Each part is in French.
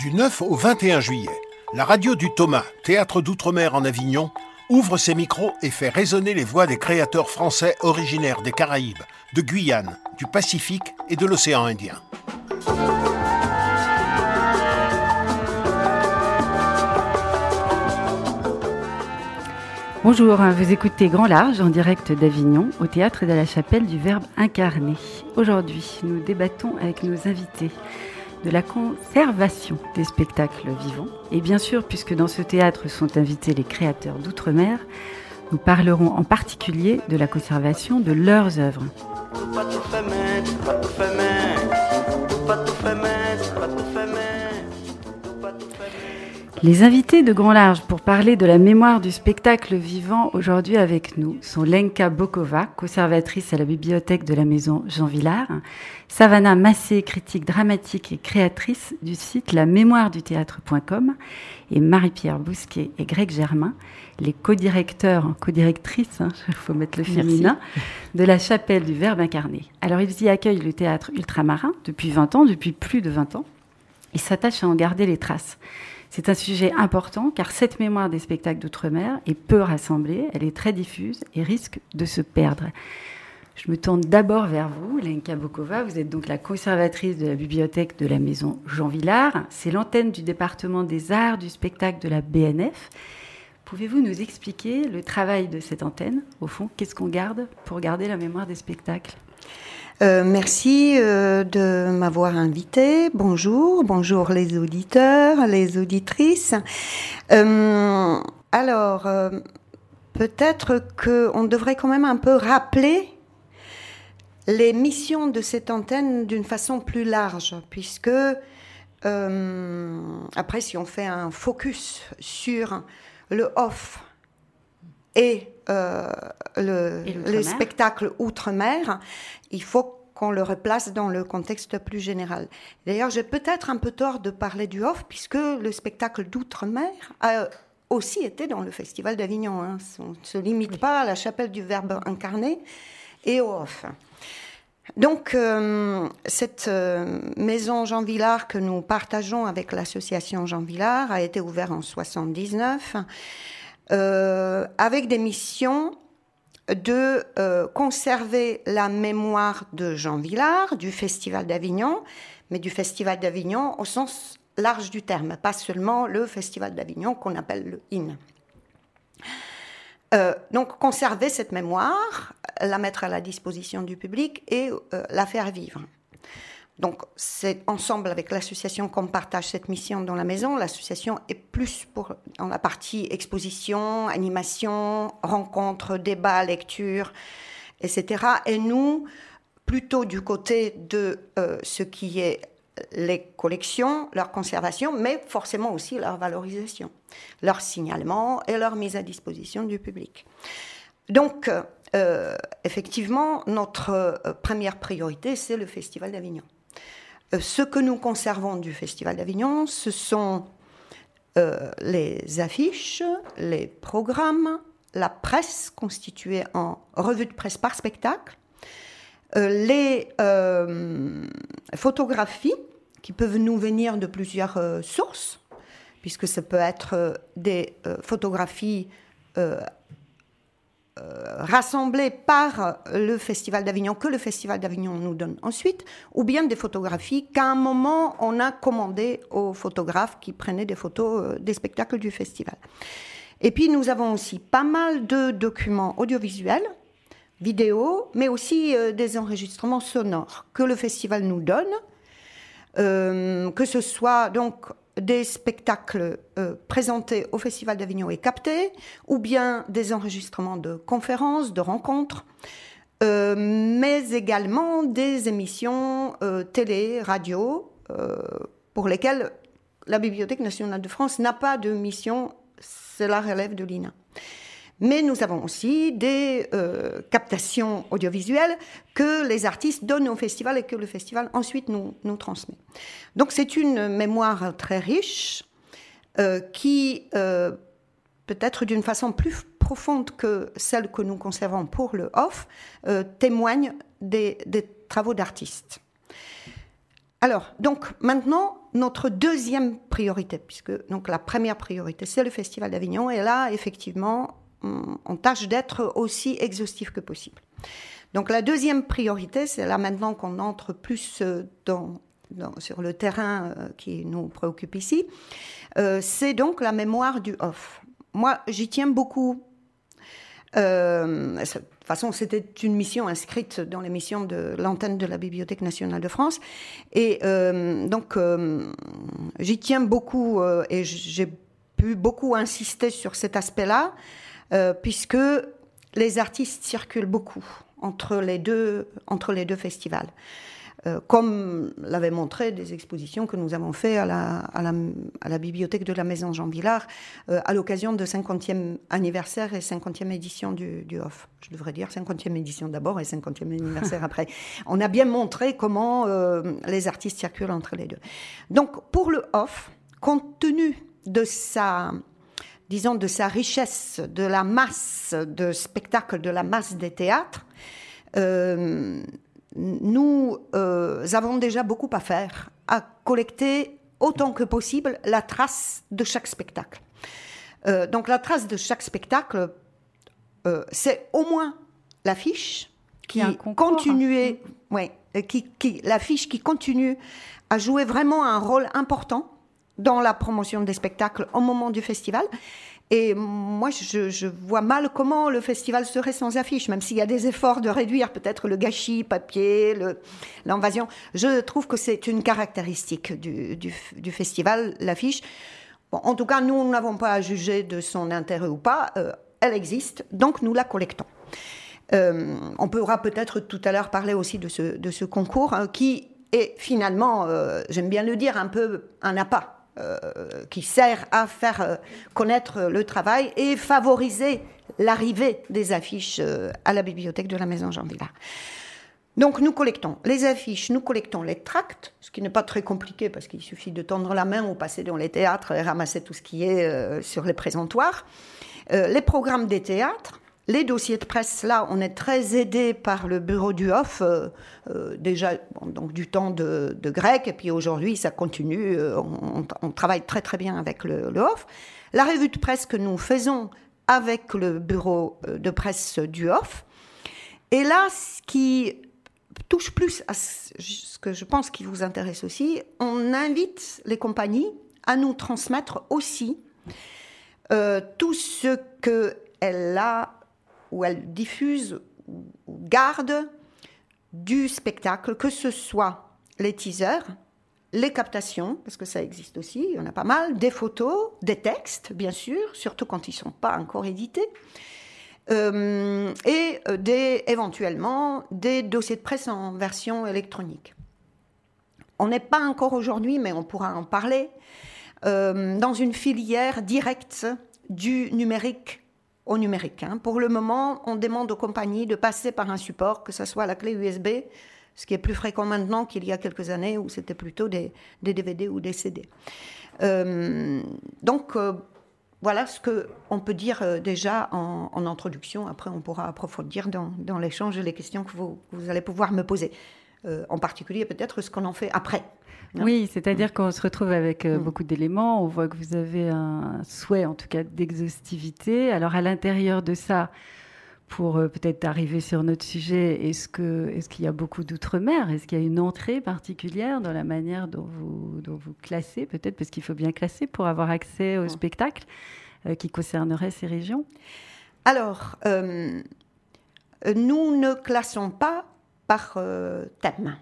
Du 9 au 21 juillet, la radio du Thomas, théâtre d'outre-mer en Avignon, ouvre ses micros et fait résonner les voix des créateurs français originaires des Caraïbes, de Guyane, du Pacifique et de l'océan Indien. Bonjour, vous écoutez Grand Large en direct d'Avignon au théâtre de la chapelle du Verbe incarné. Aujourd'hui, nous débattons avec nos invités de la conservation des spectacles vivants. Et bien sûr, puisque dans ce théâtre sont invités les créateurs d'outre-mer, nous parlerons en particulier de la conservation de leurs œuvres. Les invités de Grand Large pour parler de la mémoire du spectacle vivant aujourd'hui avec nous sont Lenka Bokova, conservatrice à la bibliothèque de la maison Jean Villard, Savannah Massé, critique dramatique et créatrice du site la mémoire du théâtre.com et Marie-Pierre Bousquet et Greg Germain, les co-directeurs, co-directrices, il hein, faut mettre le féminin, de la chapelle du Verbe incarné. Alors ils y accueillent le théâtre ultramarin depuis 20 ans, depuis plus de 20 ans, et s'attachent à en garder les traces. C'est un sujet important car cette mémoire des spectacles d'outre-mer est peu rassemblée, elle est très diffuse et risque de se perdre. Je me tourne d'abord vers vous, Lenka Bokova. Vous êtes donc la conservatrice de la bibliothèque de la maison Jean Villard. C'est l'antenne du département des arts du spectacle de la BNF. Pouvez-vous nous expliquer le travail de cette antenne? Au fond, qu'est-ce qu'on garde pour garder la mémoire des spectacles? Euh, merci euh, de m'avoir invité. Bonjour, bonjour les auditeurs, les auditrices. Euh, alors, peut-être qu'on devrait quand même un peu rappeler les missions de cette antenne d'une façon plus large, puisque après, si on fait un focus sur le off et le, le spectacle outre-mer, il faut qu'on le replace dans le contexte plus général. D'ailleurs, j'ai peut-être un peu tort de parler du off, puisque le spectacle d'outre-mer a aussi été dans le Festival d'Avignon. Hein. On ne se limite pas à la chapelle du Verbe incarné et au off. Donc, euh, cette euh, maison Jean Villard que nous partageons avec l'association Jean Villard a été ouverte en 79 euh, avec des missions de euh, conserver la mémoire de Jean Villard, du Festival d'Avignon, mais du Festival d'Avignon au sens large du terme, pas seulement le Festival d'Avignon qu'on appelle le IN. Euh, donc conserver cette mémoire, la mettre à la disposition du public et euh, la faire vivre. Donc, c'est ensemble avec l'association qu'on partage cette mission dans la maison. L'association est plus pour dans la partie exposition, animation, rencontres, débats, lecture, etc. Et nous, plutôt du côté de euh, ce qui est les collections, leur conservation, mais forcément aussi leur valorisation, leur signalement et leur mise à disposition du public. Donc, euh, effectivement, notre euh, première priorité, c'est le Festival d'Avignon. Euh, ce que nous conservons du Festival d'Avignon, ce sont euh, les affiches, les programmes, la presse constituée en revue de presse par spectacle, euh, les photographies qui peuvent nous venir de plusieurs sources, puisque ça peut être des photographies euh, rassemblés par le Festival d'Avignon, que le Festival d'Avignon nous donne ensuite, ou bien des photographies qu'à un moment on a commandé aux photographes qui prenaient des photos euh, des spectacles du festival. Et puis nous avons aussi pas mal de documents audiovisuels, vidéos, mais aussi euh, des enregistrements sonores que le festival nous donne, que ce soit donc des spectacles euh, présentés au Festival d'Avignon et captés, ou bien des enregistrements de conférences, de rencontres, euh, mais également des émissions euh, télé, radio, pour lesquelles la Bibliothèque nationale de France n'a pas de mission, cela relève de l'INA. Mais nous avons aussi des euh, captations audiovisuelles que les artistes donnent au festival et que le festival ensuite nous, transmet. Donc c'est une mémoire très riche euh, qui, euh, peut-être d'une façon plus profonde que celle que nous conservons pour le off, témoigne des, des travaux d'artistes. Alors, donc maintenant, notre deuxième priorité, puisque donc la première priorité, c'est le Festival d'Avignon. Et là, effectivement, on, tâche d'être aussi exhaustif que possible. Donc la deuxième priorité, c'est là maintenant qu'on entre plus euh, sur le terrain euh, qui nous préoccupe ici, euh, c'est donc la mémoire du off. Moi, j'y tiens beaucoup. de toute façon, c'était une mission inscrite dans les missions de l'antenne de la Bibliothèque nationale de France. Et donc, j'y tiens beaucoup et j'ai pu beaucoup insister sur cet aspect-là. Euh, puisque les artistes circulent beaucoup entre les deux, entre les deux festivals. Euh, comme l'avaient montré des expositions que nous avons faites à la, à la, à la bibliothèque de la Maison Jean Villard euh, à l'occasion de 50e anniversaire et 50e édition du, du OFF. Je devrais dire 50e édition d'abord et 50e anniversaire après. On a bien montré comment les artistes circulent entre les deux. Donc pour le OFF, compte tenu de sa disons, de sa richesse, de la masse de spectacles, de la masse des théâtres, euh, nous euh, avons déjà beaucoup à faire, à collecter autant que possible la trace de chaque spectacle. Euh, donc la trace de chaque spectacle, c'est au moins l'affiche qui continuait, ouais, qui, qui l'affiche qui continue à jouer vraiment un rôle important dans la promotion des spectacles au moment du festival. Et moi, je, vois mal comment le festival serait sans affiche, même s'il y a des efforts de réduire peut-être le gâchis papier, l'invasion. je trouve que c'est une caractéristique du, festival, l'affiche. En tout cas, nous n'avons pas à juger de son intérêt ou pas. Euh, elle existe, donc nous la collectons. Euh, on pourra peut-être tout à l'heure parler aussi de ce, de ce concours hein, qui est finalement, euh, j'aime bien le dire, un peu un appât euh, qui sert à faire euh, connaître le travail et favoriser l'arrivée des affiches euh, à la bibliothèque de la Maison Jean Villard. Donc nous collectons les affiches, nous collectons les tracts, ce qui n'est pas très compliqué parce qu'il suffit de tendre la main ou passer dans les théâtres et ramasser tout ce qui est sur les présentoirs. les programmes des théâtres, les dossiers de presse, là, on est très aidé par le bureau du HOF, euh, euh, déjà donc du temps de, grec, et puis aujourd'hui, ça continue. Euh, on, travaille très très bien avec le, le, HOF. La revue de presse que nous faisons avec le bureau de presse du HOF. Et là, ce qui touche plus à ce que je pense qui vous intéresse aussi, on invite les compagnies à nous transmettre aussi tout ce qu'elle a où elle diffuse ou garde du spectacle, que ce soit les teasers, les captations, parce que ça existe aussi, il y en a pas mal, des photos, des textes, bien sûr, surtout quand ils ne sont pas encore édités, euh, et euh, éventuellement des dossiers de presse en version électronique. On n'est pas encore aujourd'hui, mais on pourra en parler, euh, dans une filière directe du numérique au numérique. Hein. Pour le moment, on demande aux compagnies de passer par un support, que ce soit la clé USB, ce qui est plus fréquent maintenant qu'il y a quelques années où c'était plutôt des, DVD ou des CD. Euh, donc, euh, voilà ce qu'on peut dire euh, déjà en, introduction. Après, on pourra approfondir dans, l'échange les questions que vous, vous, allez pouvoir me poser. En particulier, peut-être ce qu'on en fait après. Oui, c'est-à-dire qu'on se retrouve avec euh, mm. beaucoup d'éléments. On voit que vous avez un souhait, en tout cas, d'exhaustivité. Alors, à l'intérieur de ça, pour euh, peut-être arriver sur notre sujet, est-ce que est-ce qu'il y a beaucoup d'outre-mer? Est-ce qu'il y a une entrée particulière dans la manière dont vous, dont vous classez, peut-être? Parce qu'il faut bien classer pour avoir accès au mm. spectacle euh, qui concernerait ces régions Alors, nous ne classons pas par thème,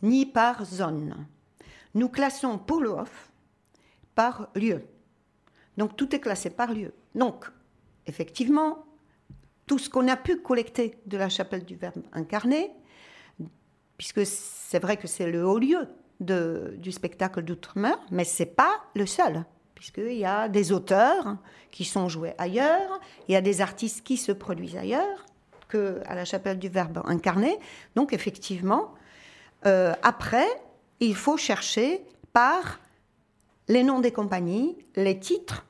ni par zone nous classons pour le off par lieu. Donc tout est classé par lieu. Donc, effectivement, tout ce qu'on a pu collecter de la chapelle du Verbe incarné, puisque c'est vrai que c'est le haut lieu du spectacle d'outre-mer, mais c'est pas le seul, puisqu'il y a des auteurs qui sont joués ailleurs, il y a des artistes qui se produisent ailleurs à la chapelle du Verbe incarné. Donc effectivement, euh, après, il faut chercher par les noms des compagnies, les titres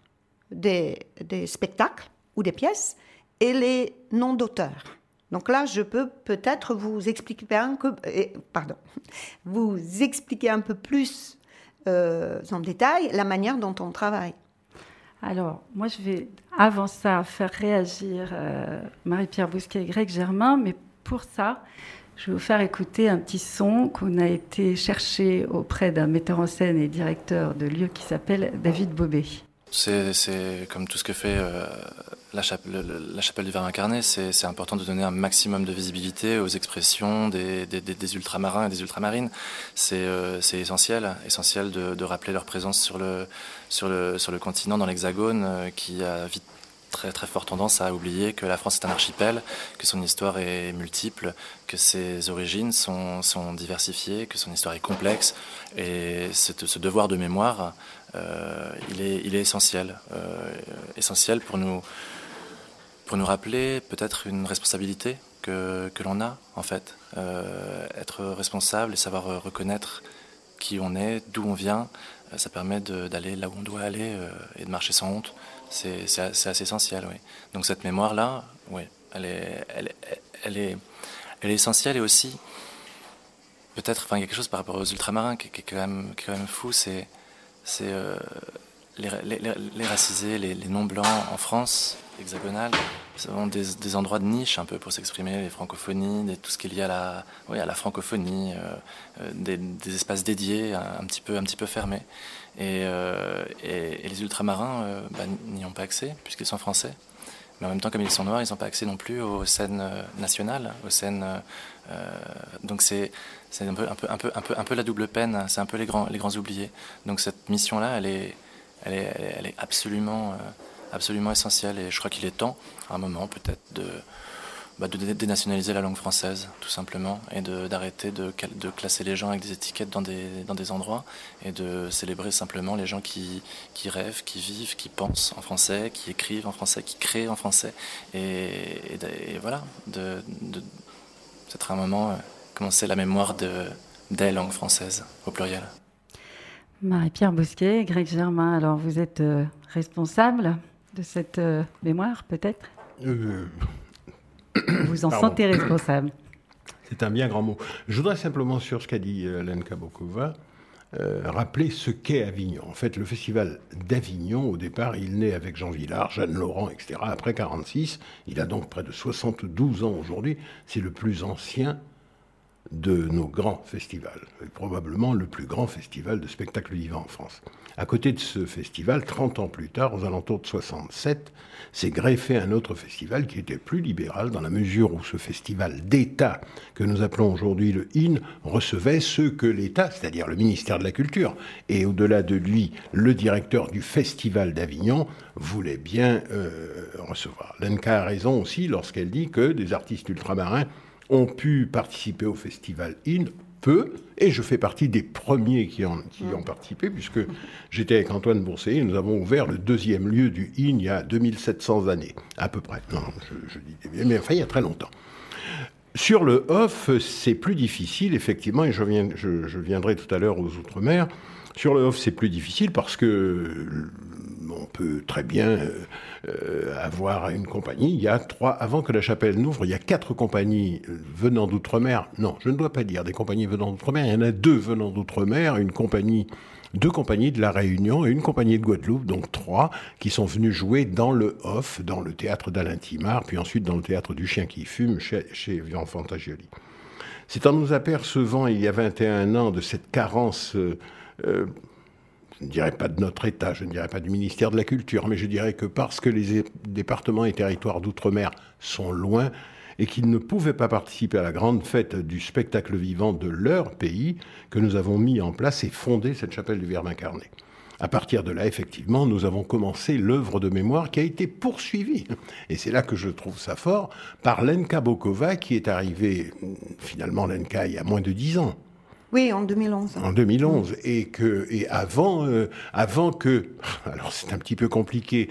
des, spectacles ou des pièces et les noms d'auteurs. Donc là, je peux peut-être vous expliquer un peu, pardon, vous expliquer un peu plus en détail la manière dont on travaille. Alors, moi, je vais, avant ça, faire réagir Marie-Pierre Bousquet et Greg Germain, mais pour ça, je vais vous faire écouter un petit son qu'on a été chercher auprès d'un metteur en scène et directeur de lieu qui s'appelle David Bobet. C'est comme tout ce que fait euh, la, chapelle, du Verbe incarné, c'est important de donner un maximum de visibilité aux expressions des, ultramarins et des ultramarines. C'est euh, essentiel, essentiel de, rappeler leur présence sur le, continent, dans l'hexagone, euh, qui a vite très très forte tendance à oublier que la France est un archipel, que son histoire est multiple, que ses origines sont, diversifiées, que son histoire est complexe. Et ce, devoir de mémoire, euh, il, est, essentiel. Essentiel pour nous, pour nous rappeler peut-être une responsabilité que, que l'on a, en fait. Euh, être responsable et savoir reconnaître qui on est, d'où on vient, ça permet d'aller là où on doit aller et de marcher sans honte c'est assez essentiel, oui. Donc cette mémoire-là, oui, elle est, elle, est, elle est essentielle et aussi, peut-être, enfin, quelque chose par rapport aux ultramarins qui, est, quand, même, quand même fou, c'est euh, les, racisés, les, non-blancs en France hexagonale, des, endroits de niche un peu pour s'exprimer, les francophonies, tout ce qui est lié à la, oui, à la francophonie, euh, euh, des, espaces dédiés, un, petit peu, un petit peu fermés. Euh, et, et, les ultramarins euh, bah, n'y ont pas accès, puisqu'ils sont français. Mais en même temps, comme ils sont noirs, ils n'ont pas accès non plus aux scènes euh, nationales, aux scènes. donc c'est un peu, un, peu, un, peu, un, peu, la double peine, c'est un peu les grands, les grands oubliés. Donc cette mission-là, elle est, elle, est, elle est absolument, absolument essentielle. Et je crois qu'il est temps, à un moment peut-être, de bah, dénationaliser la langue française, tout simplement, et d'arrêter de, classer les gens avec des étiquettes dans des, endroits, et de célébrer simplement les gens qui, rêvent, qui vivent, qui pensent en français, qui écrivent en français, qui créent en français. Et, voilà, de, de un moment euh, commencer la mémoire de, des langues françaises, au pluriel. Marie-Pierre Bousquet, Greg Germain, alors vous êtes euh, responsable de cette euh, mémoire, peut-être vous en sentez responsable. C'est un bien grand mot. Je voudrais simplement, sur ce qu'a dit euh, Lenka Bokova, euh, rappeler ce qu'est Avignon. En fait, le festival d'Avignon, au départ, il naît avec Jean Villard, Jeanne Laurent, etc. Après 46, il a donc près de 72 ans aujourd'hui. C'est le plus ancien de nos grands festivals, probablement le plus grand festival de spectacle vivant en France. À côté de ce festival, 30 ans plus tard, aux alentours de 67, s'est greffé un autre festival qui était plus libéral dans la mesure où ce festival d'État que nous appelons aujourd'hui le IN recevait ceux que l'État, c'est-à-dire le ministère de la Culture, et au-delà de lui, le directeur du Festival d'Avignon, voulait bien euh, recevoir. Lenka a raison aussi lorsqu'elle dit que des artistes ultramarins ont pu participer au festival IN peu, et je fais partie des premiers qui, en, qui ont participé, puisque j'étais avec Antoine Bourset, et nous avons ouvert le deuxième lieu du IN il y a 2700 années, à peu près. Non, je, dis, mais enfin, il y a très longtemps. Sur le off, c'est plus difficile, effectivement, et je, viens, je viendrai tout à l'heure aux Outre-mer. Sur le off, c'est plus difficile parce que on peut très bien euh, euh, avoir une compagnie. Il y a trois, avant que la chapelle n'ouvre, il y a quatre compagnies euh, venant d'outre-mer. Non, je ne dois pas dire des compagnies venant d'outre-mer. Il y en a deux venant d'outre-mer. Une compagnie, deux compagnies de la Réunion et une compagnie de Guadeloupe, donc trois, qui sont venus jouer dans le off, dans le théâtre d'Alain Timard, puis ensuite dans le théâtre du Chien qui fume chez, chez Fantagioli. C'est en nous apercevant il y a 21 ans de cette carence je ne dirais pas de notre État, je ne dirais pas du ministère de la Culture, mais je dirais que parce que les départements et territoires d'outre-mer sont loin et qu'ils ne pouvaient pas participer à la grande fête du spectacle vivant de leur pays, que nous avons mis en place et fondé cette chapelle du Verbe incarné. À partir de là, effectivement, nous avons commencé l'œuvre de mémoire qui a été poursuivie. Et c'est là que je trouve ça fort par Lenka Bokova, qui est arrivée, finalement, Lenka, il y a moins de dix ans. Oui, en 2011. En 2011. Et, que, et avant, euh, avant que. Alors, c'est un petit peu compliqué.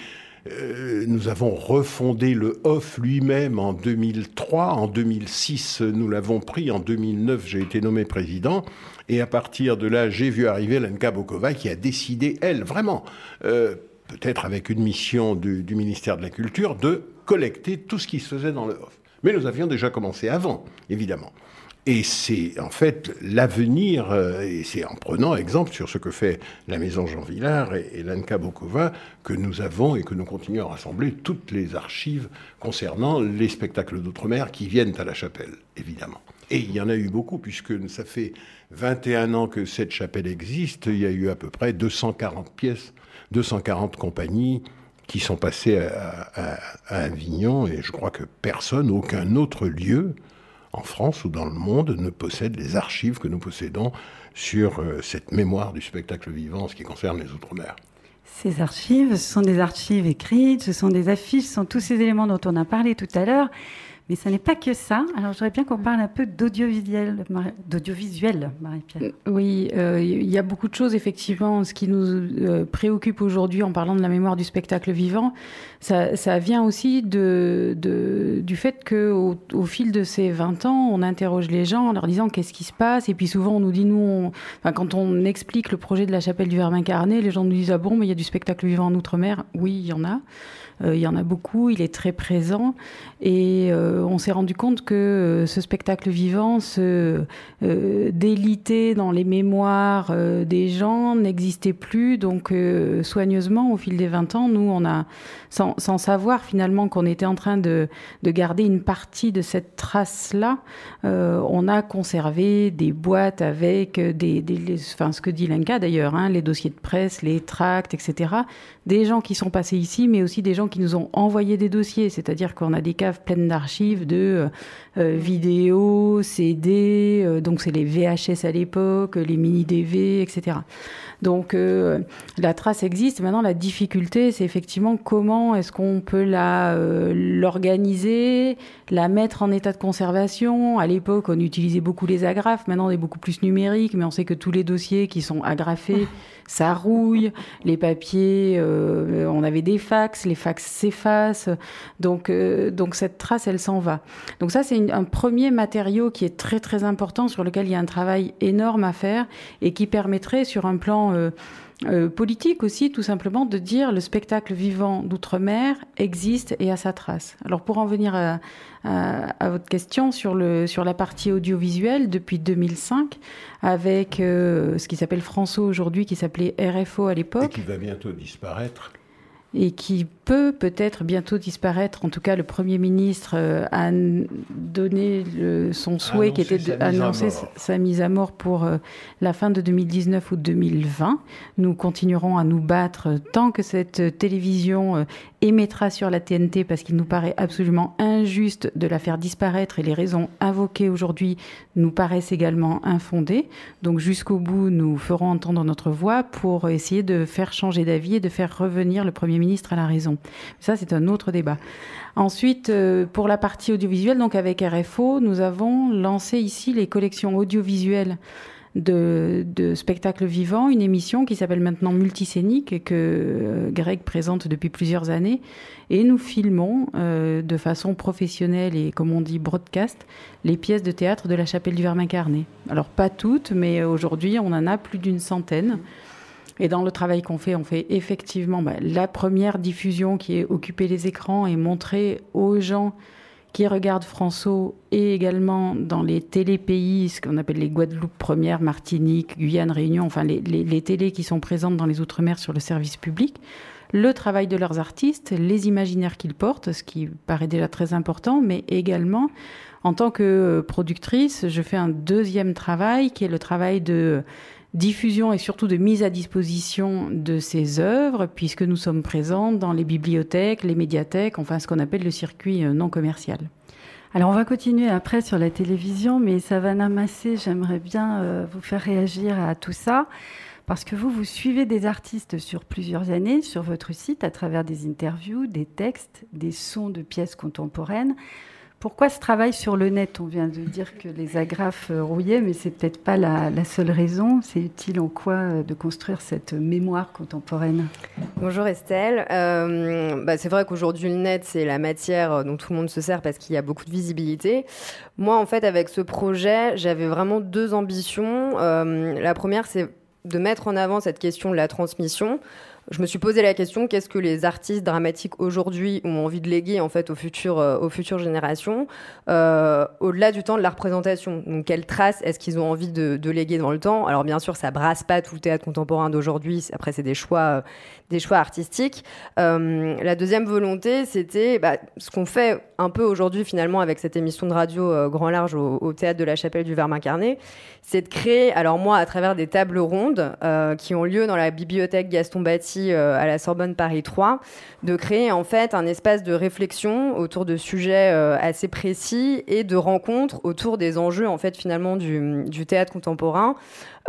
Euh, nous avons refondé le OFF lui-même en 2003. En 2006, nous l'avons pris. En 2009, j'ai été nommé président. Et à partir de là, j'ai vu arriver Lenka Bokova qui a décidé, elle, vraiment, euh, peut-être avec une mission du, du, ministère de la Culture, de collecter tout ce qui se faisait dans le OFF. Mais nous avions déjà commencé avant, évidemment. Et c'est en fait l'avenir, euh, et c'est en prenant exemple sur ce que fait la maison Jean Villard et, l'Anka Bokova que nous avons et que nous continuons à rassembler toutes les archives concernant les spectacles d'outre-mer qui viennent à la chapelle, évidemment. Et il y en a eu beaucoup, puisque ça fait 21 ans que cette chapelle existe. Il y a eu à peu près 240 pièces, 240 compagnies qui sont passées à Avignon. Et je crois que personne, aucun autre lieu, en France ou dans le monde ne possède les archives que nous possédons sur euh, cette mémoire du spectacle vivant en ce qui concerne les Outre-mer. Ces archives, ce sont des archives écrites, ce sont des affiches, ce sont tous ces éléments dont on a parlé tout à l'heure. Mais ce n'est pas que ça. Alors, j'aurais bien qu'on parle un peu d'audiovisuel, d'audiovisuel, Marie-Pierre. Oui, euh, il y a beaucoup de choses, effectivement. Ce qui nous euh, préoccupe aujourd'hui en parlant de la mémoire du spectacle vivant, ça, ça vient aussi de, de, du fait qu'au au fil de ces 20 ans, on interroge les gens en leur disant qu'est-ce qui se passe. Et puis souvent, on nous dit, nous, enfin, quand on explique le projet de la chapelle du Verbe incarné, les gens nous disent, ah bon, mais il y a du spectacle vivant en Outre-mer? Oui, il y en a. Euh, il y en a beaucoup, il est très présent. Et euh, on s'est rendu compte que euh, ce spectacle vivant se délitait dans les mémoires des gens, n'existait plus. Donc, soigneusement, au fil des 20 ans, nous, on a, sans, savoir finalement qu'on était en train de, de, garder une partie de cette trace-là, on a conservé des boîtes avec des, des enfin, ce que dit Lenka d'ailleurs, hein, les dossiers de presse, les tracts, etc. Des gens qui sont passés ici, mais aussi des gens qui nous ont envoyé des dossiers, c'est-à-dire qu'on a des caves pleines d'archives de euh, euh, vidéos, CD, euh, donc c'est les VHS à l'époque, les mini DV, etc. Donc la trace existe. Maintenant, la difficulté, c'est effectivement comment est-ce qu'on peut la l'organiser, la mettre en état de conservation. À l'époque, on utilisait beaucoup les agrafes. Maintenant, on est beaucoup plus numérique, mais on sait que tous les dossiers qui sont agrafés ça rouille, les papiers, euh, on avait des fax, les fax s'effacent, donc, euh, donc cette trace, elle s'en va. Donc ça, c'est un premier matériau qui est très très important, sur lequel il y a un travail énorme à faire et qui permettrait, sur un plan euh, euh, politique aussi, tout simplement, de dire le spectacle vivant d'outre-mer existe et a sa trace. Alors pour en venir à, à, votre question sur, le, sur la partie audiovisuelle, depuis 2005, avec euh, ce qui s'appelle François aujourd'hui, qui s'appelait RFO à l'époque. Et qui va bientôt disparaître et qui peut peut-être bientôt disparaître. En tout cas, le Premier ministre euh, a donné son souhait qui était d'annoncer sa, mise à mort pour euh, la fin de 2019 ou 2020. Nous continuerons à nous battre tant que cette télévision euh, émettra sur la TNT parce qu'il nous paraît absolument injuste de la faire disparaître et les raisons invoquées aujourd'hui nous paraissent également infondées. Donc jusqu'au bout, nous ferons entendre notre voix pour essayer de faire changer d'avis et de faire revenir le Premier ministre à la raison. Ça, c'est un autre débat. Ensuite, euh, pour la partie audiovisuelle, donc avec RFO, nous avons lancé ici les collections audiovisuelles de, spectacles vivants, une émission qui s'appelle maintenant Multisénique que euh, Greg présente depuis plusieurs années. Et nous filmons euh, de façon professionnelle et, comme on dit, broadcast, les pièces de théâtre de la chapelle du Verbe incarné. Alors, pas toutes, mais aujourd'hui, on en a plus d'une centaine. Et dans le travail qu'on fait, on fait effectivement bah, la première diffusion qui est occuper les écrans et montrer aux gens qui regardent François et également dans les télépays, ce qu'on appelle les Guadeloupe première, Martinique, Guyane, Réunion, enfin les, les, télés qui sont présentes dans les Outre-mer sur le service public, le travail de leurs artistes, les imaginaires qu'ils portent, ce qui paraît déjà très important, mais également en tant que productrice, je fais un deuxième travail qui est le travail de diffusion et surtout de mise à disposition de ces œuvres, puisque nous sommes présents dans les bibliothèques, les médiathèques, enfin ce qu'on appelle le circuit euh, non commercial. Alors on va continuer après sur la télévision, mais Savannah Massé, j'aimerais bien euh, vous faire réagir à tout ça, parce que vous, vous suivez des artistes sur plusieurs années sur votre site à travers des interviews, des textes, des sons de pièces contemporaines. Pourquoi ce travail sur le net? On vient de dire que les agrafes euh, rouillaient, mais c'est peut-être pas la, seule raison. C'est utile en quoi euh, de construire cette mémoire contemporaine? Bonjour Estelle. Euh, bah c'est vrai qu'aujourd'hui le net c'est la matière dont tout le monde se sert parce qu'il y a beaucoup de visibilité. Moi en fait avec ce projet j'avais vraiment deux ambitions. la première c'est de mettre en avant cette question de la transmission je me suis posé la question qu'est-ce que les artistes dramatiques aujourd'hui ont envie de léguer en fait aux futures, euh, aux futures générations euh, au-delà du temps de la représentation? Quelles traces est-ce qu'ils ont envie de, léguer dans le temps? Alors bien sûr, ça brasse pas tout le théâtre contemporain d'aujourd'hui. Après, c'est des choix, euh, des choix artistiques. La deuxième volonté, c'était bah, ce qu'on fait un peu aujourd'hui finalement avec cette émission de radio grand large au, au, théâtre de la Chapelle du Verbe incarné, c'est de créer. Alors moi, à travers des tables rondes qui ont lieu dans la bibliothèque Gaston Batti à la Sorbonne Paris 3, de créer en fait un espace de réflexion autour de sujets assez précis et de rencontres autour des enjeux en fait finalement du, théâtre contemporain,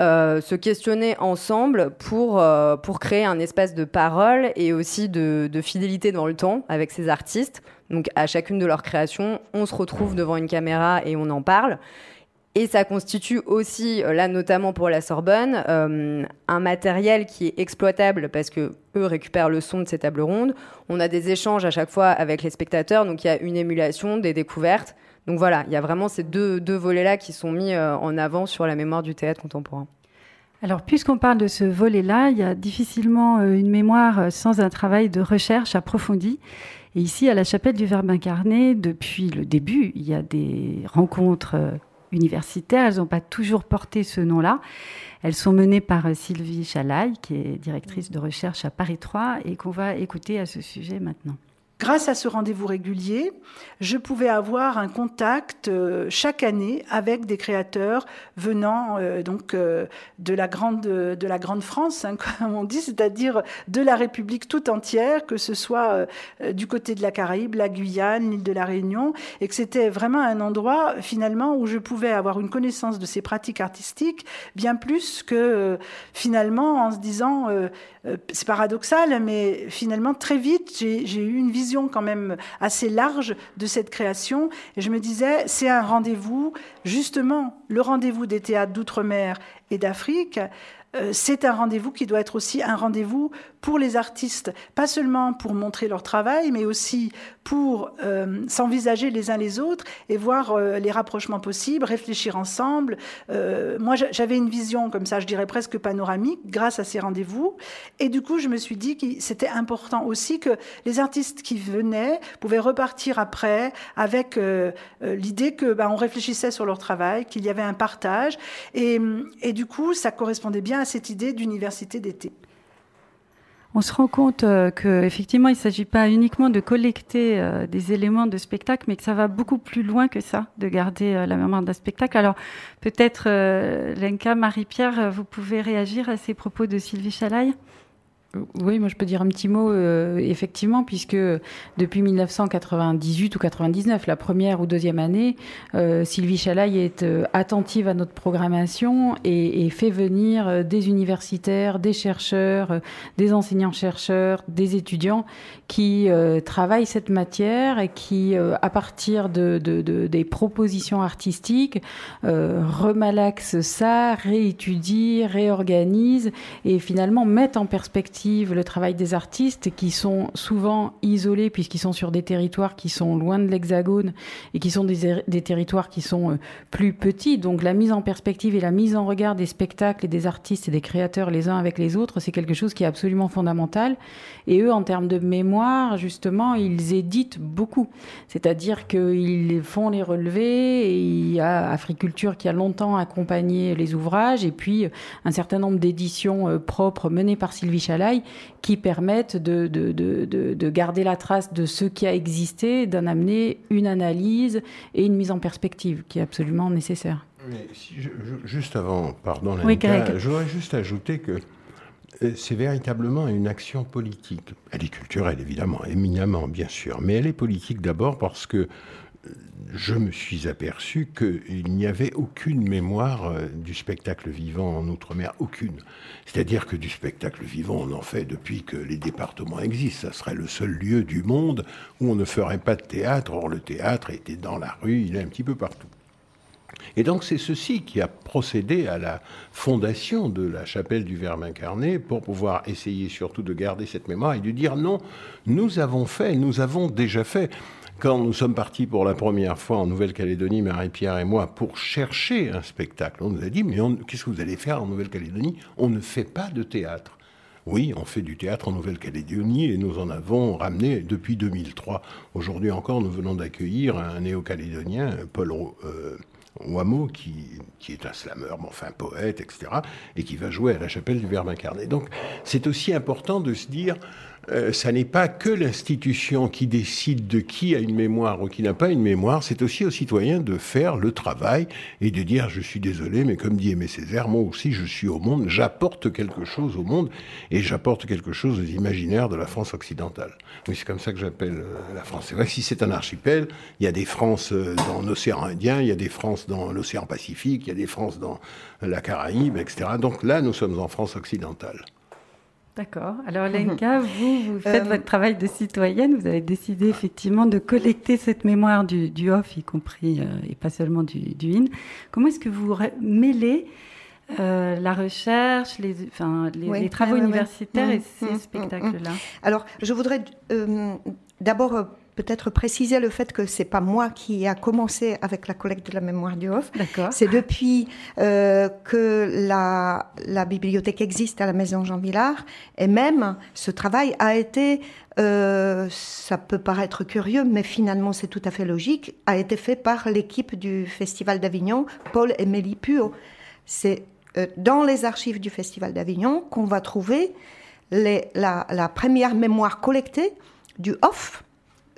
euh, se questionner ensemble pour euh, pour créer un espace de parole et aussi de, de, fidélité dans le temps avec ces artistes. Donc à chacune de leurs créations, on se retrouve devant une caméra et on en parle. Et ça constitue aussi, là notamment pour la Sorbonne, euh, un matériel qui est exploitable parce que eux récupèrent le son de ces tables rondes. On a des échanges à chaque fois avec les spectateurs, donc il y a une émulation, des découvertes. Donc voilà, il y a vraiment ces deux, deux volets-là qui sont mis euh, en avant sur la mémoire du théâtre contemporain. Alors, puisqu'on parle de ce volet-là, il y a difficilement euh, une mémoire sans un travail de recherche approfondi. Et ici, à la chapelle du Verbe incarné, depuis le début, il y a des rencontres universitaires. Elles n'ont pas toujours porté ce nom-là. Elles sont menées par Sylvie Chalaille, qui est directrice de recherche à Paris 3 et qu'on va écouter à ce sujet maintenant. Grâce à ce rendez-vous régulier, je pouvais avoir un contact euh, chaque année avec des créateurs venant euh, donc euh, de la grande de la grande France, hein, comme on dit, c'est-à-dire de la République tout entière, que ce soit du côté de la Caraïbe, la Guyane, l'île de la Réunion, et que c'était vraiment un endroit finalement où je pouvais avoir une connaissance de ces pratiques artistiques bien plus que finalement en se disant c'est paradoxal, mais finalement très vite j'ai eu une vision quand même assez large de cette création. Et je me disais, c'est un rendez-vous, justement, le rendez-vous des théâtres d'outre-mer et d'Afrique. Euh, c'est un rendez-vous qui doit être aussi un rendez-vous pour les artistes, pas seulement pour montrer leur travail, mais aussi pour euh, s'envisager les uns les autres et voir euh, les rapprochements possibles, réfléchir ensemble. Euh, moi, j'avais une vision comme ça, je dirais presque panoramique, grâce à ces rendez-vous. Et du coup, je me suis dit que c'était important aussi que les artistes qui venaient pouvaient repartir après avec euh, euh, l'idée que bah, on réfléchissait sur leur travail, qu'il y avait un partage. Et, et du coup, ça correspondait bien à cette idée d'université d'été on se rend compte euh, qu'effectivement, il ne s'agit pas uniquement de collecter euh, des éléments de spectacle, mais que ça va beaucoup plus loin que ça, de garder euh, la mémoire d'un spectacle. Alors, peut-être, Lenka, Marie-Pierre, vous pouvez réagir à ces propos de Sylvie Chalaille? Oui, moi je peux dire un petit mot, euh, effectivement, puisque depuis 1998 ou 99, la première ou deuxième année, euh, Sylvie Chalaille est euh, attentive à notre programmation et, et, fait venir euh, des universitaires, des chercheurs, euh, des enseignants-chercheurs, des étudiants qui euh, travaillent cette matière et qui, à partir de, de, de, des propositions artistiques, remalaxent ça, réétudient, réorganisent et finalement mettent en perspective le travail des artistes qui sont souvent isolés puisqu'ils sont sur des territoires qui sont loin de l'hexagone et qui sont des, territoires qui sont plus petits. Donc la mise en perspective et la mise en regard des spectacles et des artistes et des créateurs les uns avec les autres, c'est quelque chose qui est absolument fondamental. Et eux, en termes de mémoire, justement, ils éditent beaucoup. C'est-à-dire qu'ils font les relevés et il y a Africulture qui a longtemps accompagné les ouvrages et puis un certain nombre d'éditions propres menées par Sylvie Qui permettent de, de, de, de, garder la trace de ce qui a existé, d'en amener une analyse et une mise en perspective qui est absolument nécessaire. Mais si je, je, juste avant, pardon, oui, je voudrais juste ajouter que c'est véritablement une action politique. Elle est culturelle, évidemment, éminemment, bien sûr, mais elle est politique d'abord parce que je me suis aperçu qu'il n'y avait aucune mémoire du spectacle vivant en Outre-mer, aucune. C'est-à-dire que du spectacle vivant, on en fait depuis que les départements existent. Ça serait le seul lieu du monde où on ne ferait pas de théâtre. Or, le théâtre était dans la rue, il est un petit peu partout. Et donc c'est ceci qui a procédé à la fondation de la chapelle du Verbe incarné pour pouvoir essayer surtout de garder cette mémoire et de dire non, nous avons fait, nous avons déjà fait quand nous sommes partis pour la première fois en Nouvelle-Calédonie, Marie-Pierre et moi, pour chercher un spectacle, on nous a dit, mais qu'est-ce que vous allez faire en Nouvelle-Calédonie? On ne fait pas de théâtre. Oui, on fait du théâtre en Nouvelle-Calédonie et nous en avons ramené depuis 2003. Aujourd'hui encore, nous venons d'accueillir un néo-calédonien, Paul euh, Wameau, qui, est un slammer, enfin poète, etc., et qui va jouer à la chapelle du Verbe incarné. Donc c'est aussi important de se dire euh, ça n'est pas que l'institution qui décide de qui a une mémoire ou qui n'a pas une mémoire, c'est aussi aux citoyens de faire le travail et de dire je suis désolé, mais comme dit Aimé Césaire, moi aussi je suis au monde, j'apporte quelque chose au monde et j'apporte quelque chose aux imaginaires de la France occidentale. Oui, c'est comme ça que j'appelle euh, la France. C'est vrai que si c'est un archipel, il y a des France euh, dans l'océan Indien, il y a des France dans l'océan Pacifique, il y a des France dans la Caraïbe, etc. Donc là, nous sommes en France occidentale. D'accord. Alors Lenka, vous, vous faites euh, votre travail de citoyenne. Vous avez décidé effectivement de collecter cette mémoire du, du off, y compris euh, et pas seulement du, du in. Comment est-ce que vous mêlez euh, la recherche, les, enfin, les, travaux universitaires et ces mm, mm, spectacles-là? Mm, Alors, je voudrais d'abord peut-être préciser le fait que c'est pas moi qui a commencé avec la collecte de la mémoire du Hof. C'est depuis euh, que la, la, bibliothèque existe à la maison Jean Villard et même ce travail a été, euh, ça peut paraître curieux, mais finalement c'est tout à fait logique, a été fait par l'équipe du Festival d'Avignon, Paul et Mélie Puo. C'est euh, dans les archives du Festival d'Avignon qu'on va trouver les, la, la première mémoire collectée du Hof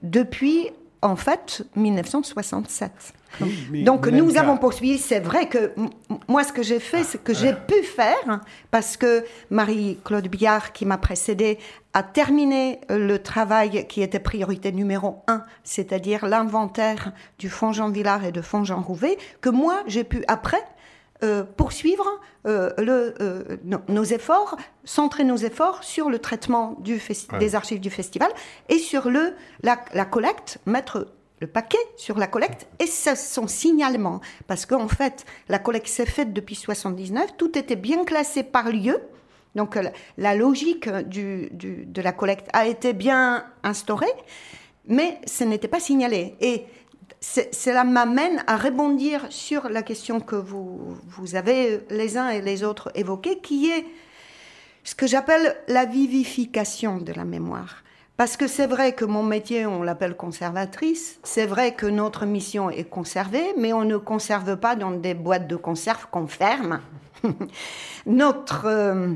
depuis, en fait, 1967. Donc nous avons poursuivi. C'est vrai que moi, ce que j'ai fait, ce que j'ai pu faire, parce que Marie-Claude Billard, qui m'a précédée, a terminé le travail qui était priorité numéro un, c'est-à-dire l'inventaire du fonds Jean Villard et de fonds Jean Rouvet, que moi, j'ai pu après euh, poursuivre euh, le, euh, nos efforts, centrer nos efforts sur le traitement du des archives du festival et sur le, la, collecte, mettre le paquet sur la collecte et son signalement. Parce qu'en fait, la collecte s'est faite depuis 79, tout était bien classé par lieu. Donc la, logique du, du, de la collecte a été bien instaurée, mais ce n'était pas signalé. Et cela m'amène à rebondir sur la question que vous, avez les uns et les autres évoquée, qui est ce que j'appelle la vivification de la mémoire. Parce que c'est vrai que mon métier, on l'appelle conservatrice, c'est vrai que notre mission est conservée, mais on ne conserve pas dans des boîtes de conserve qu'on ferme. notre euh,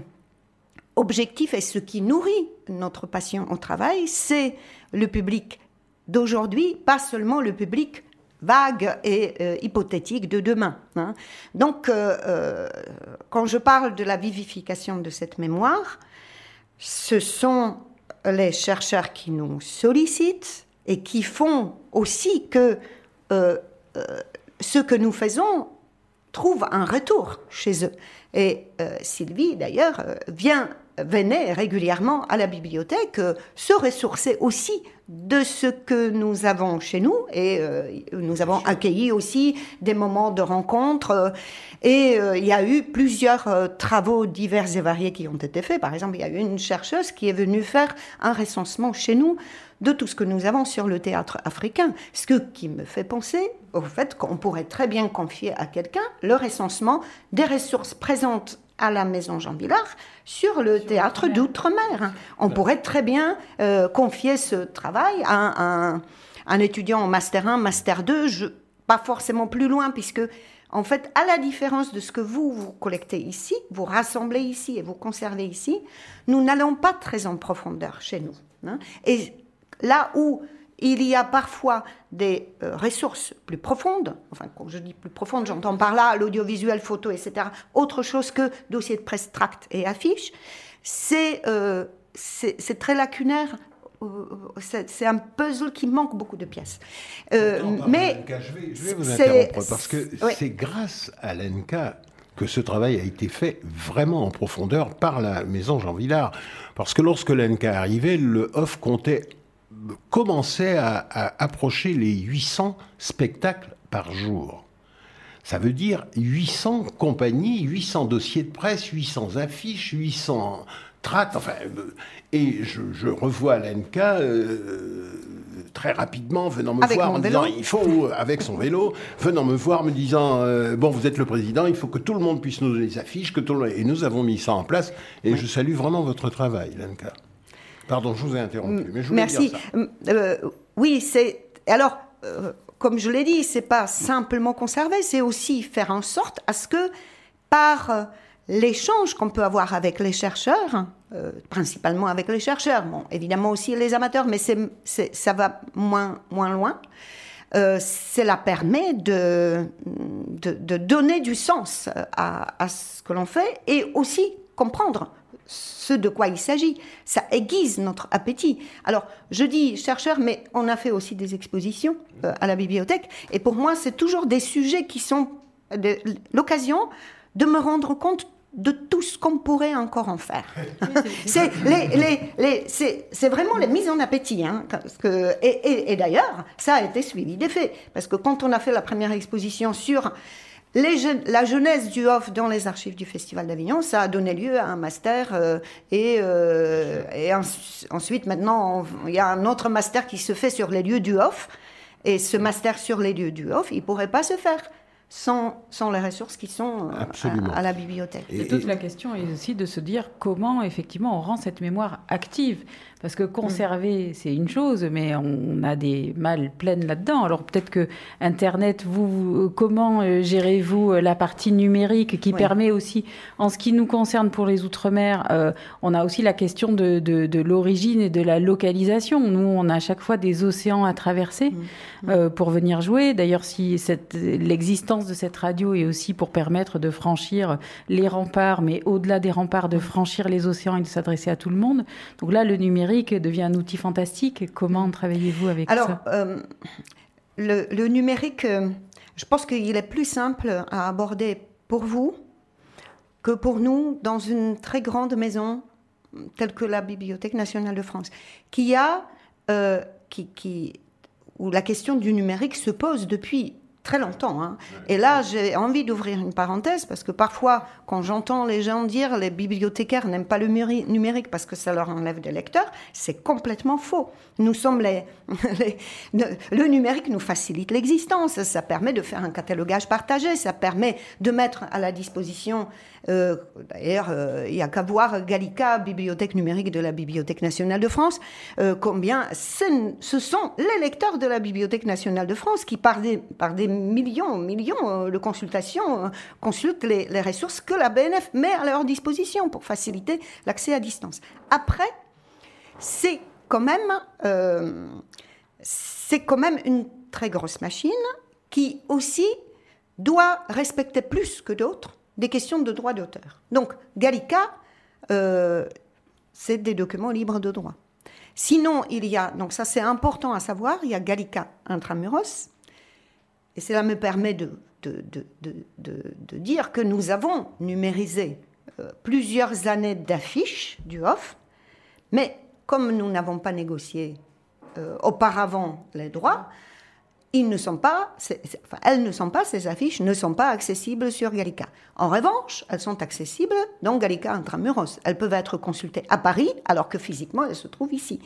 objectif et ce qui nourrit notre passion au travail, c'est le public d'aujourd'hui, pas seulement le public vague et euh, hypothétique de demain. Hein. Donc, euh, euh, quand je parle de la vivification de cette mémoire, ce sont les chercheurs qui nous sollicitent et qui font aussi que ce que nous faisons trouve un retour chez eux. Et Sylvie, d'ailleurs, vient venait régulièrement à la bibliothèque se ressourcer aussi de ce que nous avons chez nous et euh, nous avons accueilli aussi des moments de rencontre et euh, il y a eu plusieurs euh, travaux divers et variés qui ont été faits. Par exemple, il y a eu une chercheuse qui est venue faire un recensement chez nous de tout ce que nous avons sur le théâtre africain, ce qui me fait penser au fait qu'on pourrait très bien confier à quelqu'un le recensement des ressources présentes à la Maison Jean Villard sur le théâtre d'outre-mer. On pourrait très bien euh, confier ce travail à un, étudiant en Master 1, Master 2, je, pas forcément plus loin, puisque, en fait, à la différence de ce que vous, vous collectez ici, vous rassemblez ici et vous conservez ici, nous n'allons pas très en profondeur chez nous. Hein. Et là où il y a parfois des euh, ressources plus profondes, enfin quand je dis plus profondes, j'entends par là l'audiovisuel, photo, etc., autre chose que dossier de presse, tract et affiches, c'est euh, très lacunaire. Euh, c'est un puzzle qui manque beaucoup de pièces. mais je vais, je vais vous interrompre parce que c'est grâce à l'ENCA que ce travail a été fait vraiment en profondeur par la maison Jean Villard. Parce que lorsque l'ENCA arrivait, le OFF comptait commençait à, approcher les 800 spectacles par jour. Ça veut dire 800 compagnies, 800 dossiers de presse, 800 affiches, 800 strate. Enfin, euh, et je, revois l'ENCA très rapidement venant me voir en disant il faut, avec son vélo, venant me voir me disant bon, vous êtes le président, il faut que tout le monde puisse nous donner les affiches, que tout le... et nous avons mis ça en place. Et je salue vraiment votre travail, l'ENCA. Pardon, je vous ai interrompu, mais je voulais Merci. Dire ça. oui, c'est alors comme je l'ai dit, c'est pas simplement conserver, c'est aussi faire en sorte à ce que par euh, l'échange qu'on peut avoir avec les chercheurs, euh, principalement avec les chercheurs, bon, évidemment aussi les amateurs, mais c'est, ça va moins, moins loin. Euh, cela permet de, de, donner du sens à, à ce que l'on fait et aussi comprendre ce de quoi il s'agit. Ça aiguise notre appétit. Alors, je dis chercheur, mais on a fait aussi des expositions euh, à la bibliothèque. Et pour moi, c'est toujours des sujets qui sont l'occasion de me rendre compte de tout ce qu'on pourrait encore en faire. c'est les, les, vraiment les mises en appétit. Hein, parce que, et, et d'ailleurs, ça a été suivi des faits. Parce que quand on a fait la première exposition sur la jeunesse du Hof dans les archives du Festival d'Avignon, ça a donné lieu à un master euh, et, euh, ensuite maintenant il y a un autre master qui se fait sur les lieux du Hof et ce master sur les lieux du Hof, il pourrait pas se faire sans, sans les ressources qui sont euh, à, la bibliothèque. Et, toute la question est aussi de se dire comment effectivement on rend cette mémoire active. Parce que conserver, mm. c'est une chose, mais on a des mâles pleines là-dedans. Alors peut-être que Internet, vous, euh, comment euh, gérez-vous la partie numérique qui permet aussi, en ce qui nous concerne pour les Outre-mer, on a aussi la question de, de, l'origine et de la localisation. Nous, on a à chaque fois des océans à traverser mm. pour venir jouer. D'ailleurs, si l'existence de cette radio est aussi pour permettre de franchir les remparts, mais au-delà des remparts, de franchir les océans et de s'adresser à tout le monde. Donc là, le numérique devient un outil fantastique. Comment travaillez-vous avec Alors, ça euh, le, numérique, euh, je pense qu'il est plus simple à aborder pour vous que pour nous dans une très grande maison telle que la Bibliothèque nationale de France, qui a, euh, qui, où la question du numérique se pose depuis très longtemps. Hein. Et là, j'ai envie d'ouvrir une parenthèse parce que parfois, quand j'entends les gens dire les bibliothécaires n'aiment pas le numérique parce que ça leur enlève des lecteurs, c'est complètement faux. Nous sommes les, le numérique nous facilite l'existence. Ça permet de faire un catalogage partagé. Ça permet de mettre à la disposition euh, d'ailleurs, euh, il n'y a qu'à voir Gallica, bibliothèque numérique de la Bibliothèque nationale de France, euh, combien ce sont les lecteurs de la Bibliothèque nationale de France qui, par des, millions, millions de consultations, consultent les, les ressources que la BNF met à leur disposition pour faciliter l'accès à distance. Après, c'est quand même, c'est quand même une très grosse machine qui aussi doit respecter plus que d'autres des questions de droit d'auteur. Donc, Gallica, euh, c'est des documents libres de droit. Sinon, il y a, donc ça c'est important à savoir, il y a Gallica Intramuros, et cela me permet de, de, de, dire que nous avons numérisé euh, plusieurs années d'affiches du HOF, mais comme nous n'avons pas négocié euh, auparavant les droits, ils ne sont pas, elles ne sont pas, ces affiches ne sont pas accessibles sur Gallica. En revanche, elles sont accessibles dans Gallica Intramuros. Elles peuvent être consultées à Paris, alors que physiquement, elles se trouvent ici.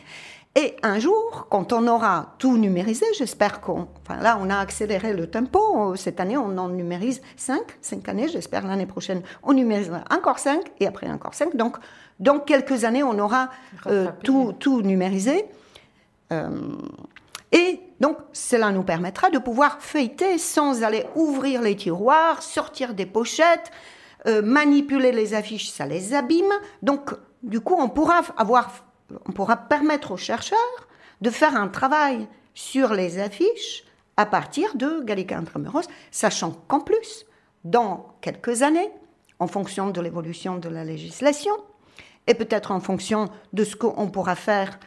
Et un jour, quand on aura tout numérisé, j'espère qu'on... Enfin là, on a accéléré le tempo. Cette année, on en numérise cinq. Cinq années, j'espère l'année prochaine, on numérisera encore cinq, et après encore cinq. Donc, dans quelques années, on aura euh, tout, tout numérisé. Euh, et donc, cela nous permettra de pouvoir feuilleter sans aller ouvrir les tiroirs, sortir des pochettes, euh, manipuler les affiches, ça les abîme. Donc, du coup, on pourra avoir, on pourra permettre aux chercheurs de faire un travail sur les affiches à partir de Gallica Intramuros, sachant qu'en plus, dans quelques années, en fonction de l'évolution de la législation, et peut-être en fonction de ce qu'on pourra faire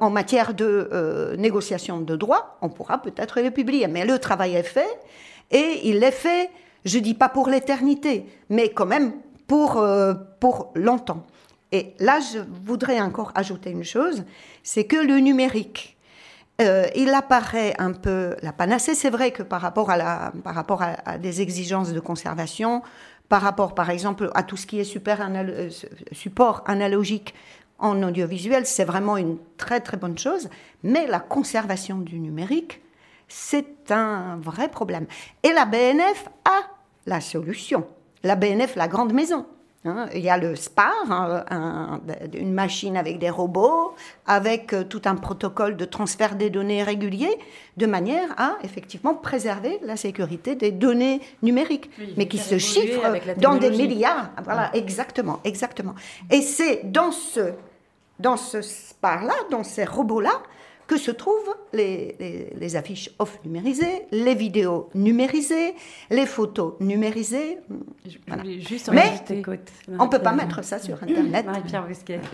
en matière de euh, négociation de droit, on pourra peut-être le publier. Mais le travail est fait et il est fait, je dis pas pour l'éternité, mais quand même pour, euh, pour longtemps. Et là, je voudrais encore ajouter une chose, c'est que le numérique, euh, il apparaît un peu la panacée. C'est vrai que par rapport à, la, par rapport à des exigences de conservation, par rapport, par exemple, à tout ce qui est support analogique en audiovisuel, c'est vraiment une très très bonne chose. Mais la conservation du numérique, c'est un vrai problème. Et la BNF a la solution. La BNF, la grande maison. Hein. il y a le SPAR, hein, une machine avec des robots, avec euh, tout un protocole de transfert des données réguliers, de manière à effectivement préserver la sécurité des données numériques, mais qui se chiffrent dans des milliards. Voilà, exactement, exactement. Et c'est dans ce, dans ce SPAR-là, dans ces robots-là, que se trouvent les, affiches off numérisées, les vidéos numérisées, les photos numérisées. Mais on ne peut pas mettre ça sur Internet. Marie-Pierre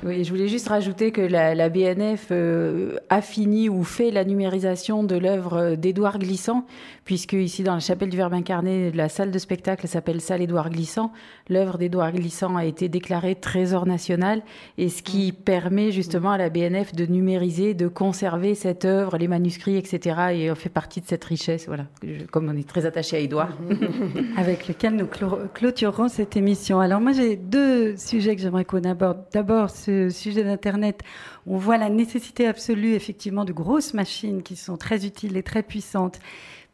Oui, je voulais juste rajouter que la, BNF euh, a fini ou fait la numérisation de l'œuvre d'Édouard Glissant, puisque ici dans la chapelle du Verbe incarné, la salle de spectacle s'appelle Salle Édouard Glissant. L'œuvre d'Édouard Glissant a été déclarée trésor national, et ce qui permet justement à la BNF de numériser, de conserver cette œuvre, les manuscrits, etc. Et on fait partie de cette richesse, voilà, comme on est très attaché à Édouard. Avec lequel nous clôturerons cette émission. Alors moi j'ai deux sujets que j'aimerais qu'on aborde. D'abord ce sujet d'Internet. On voit la nécessité absolue effectivement de grosses machines qui sont très utiles et très puissantes.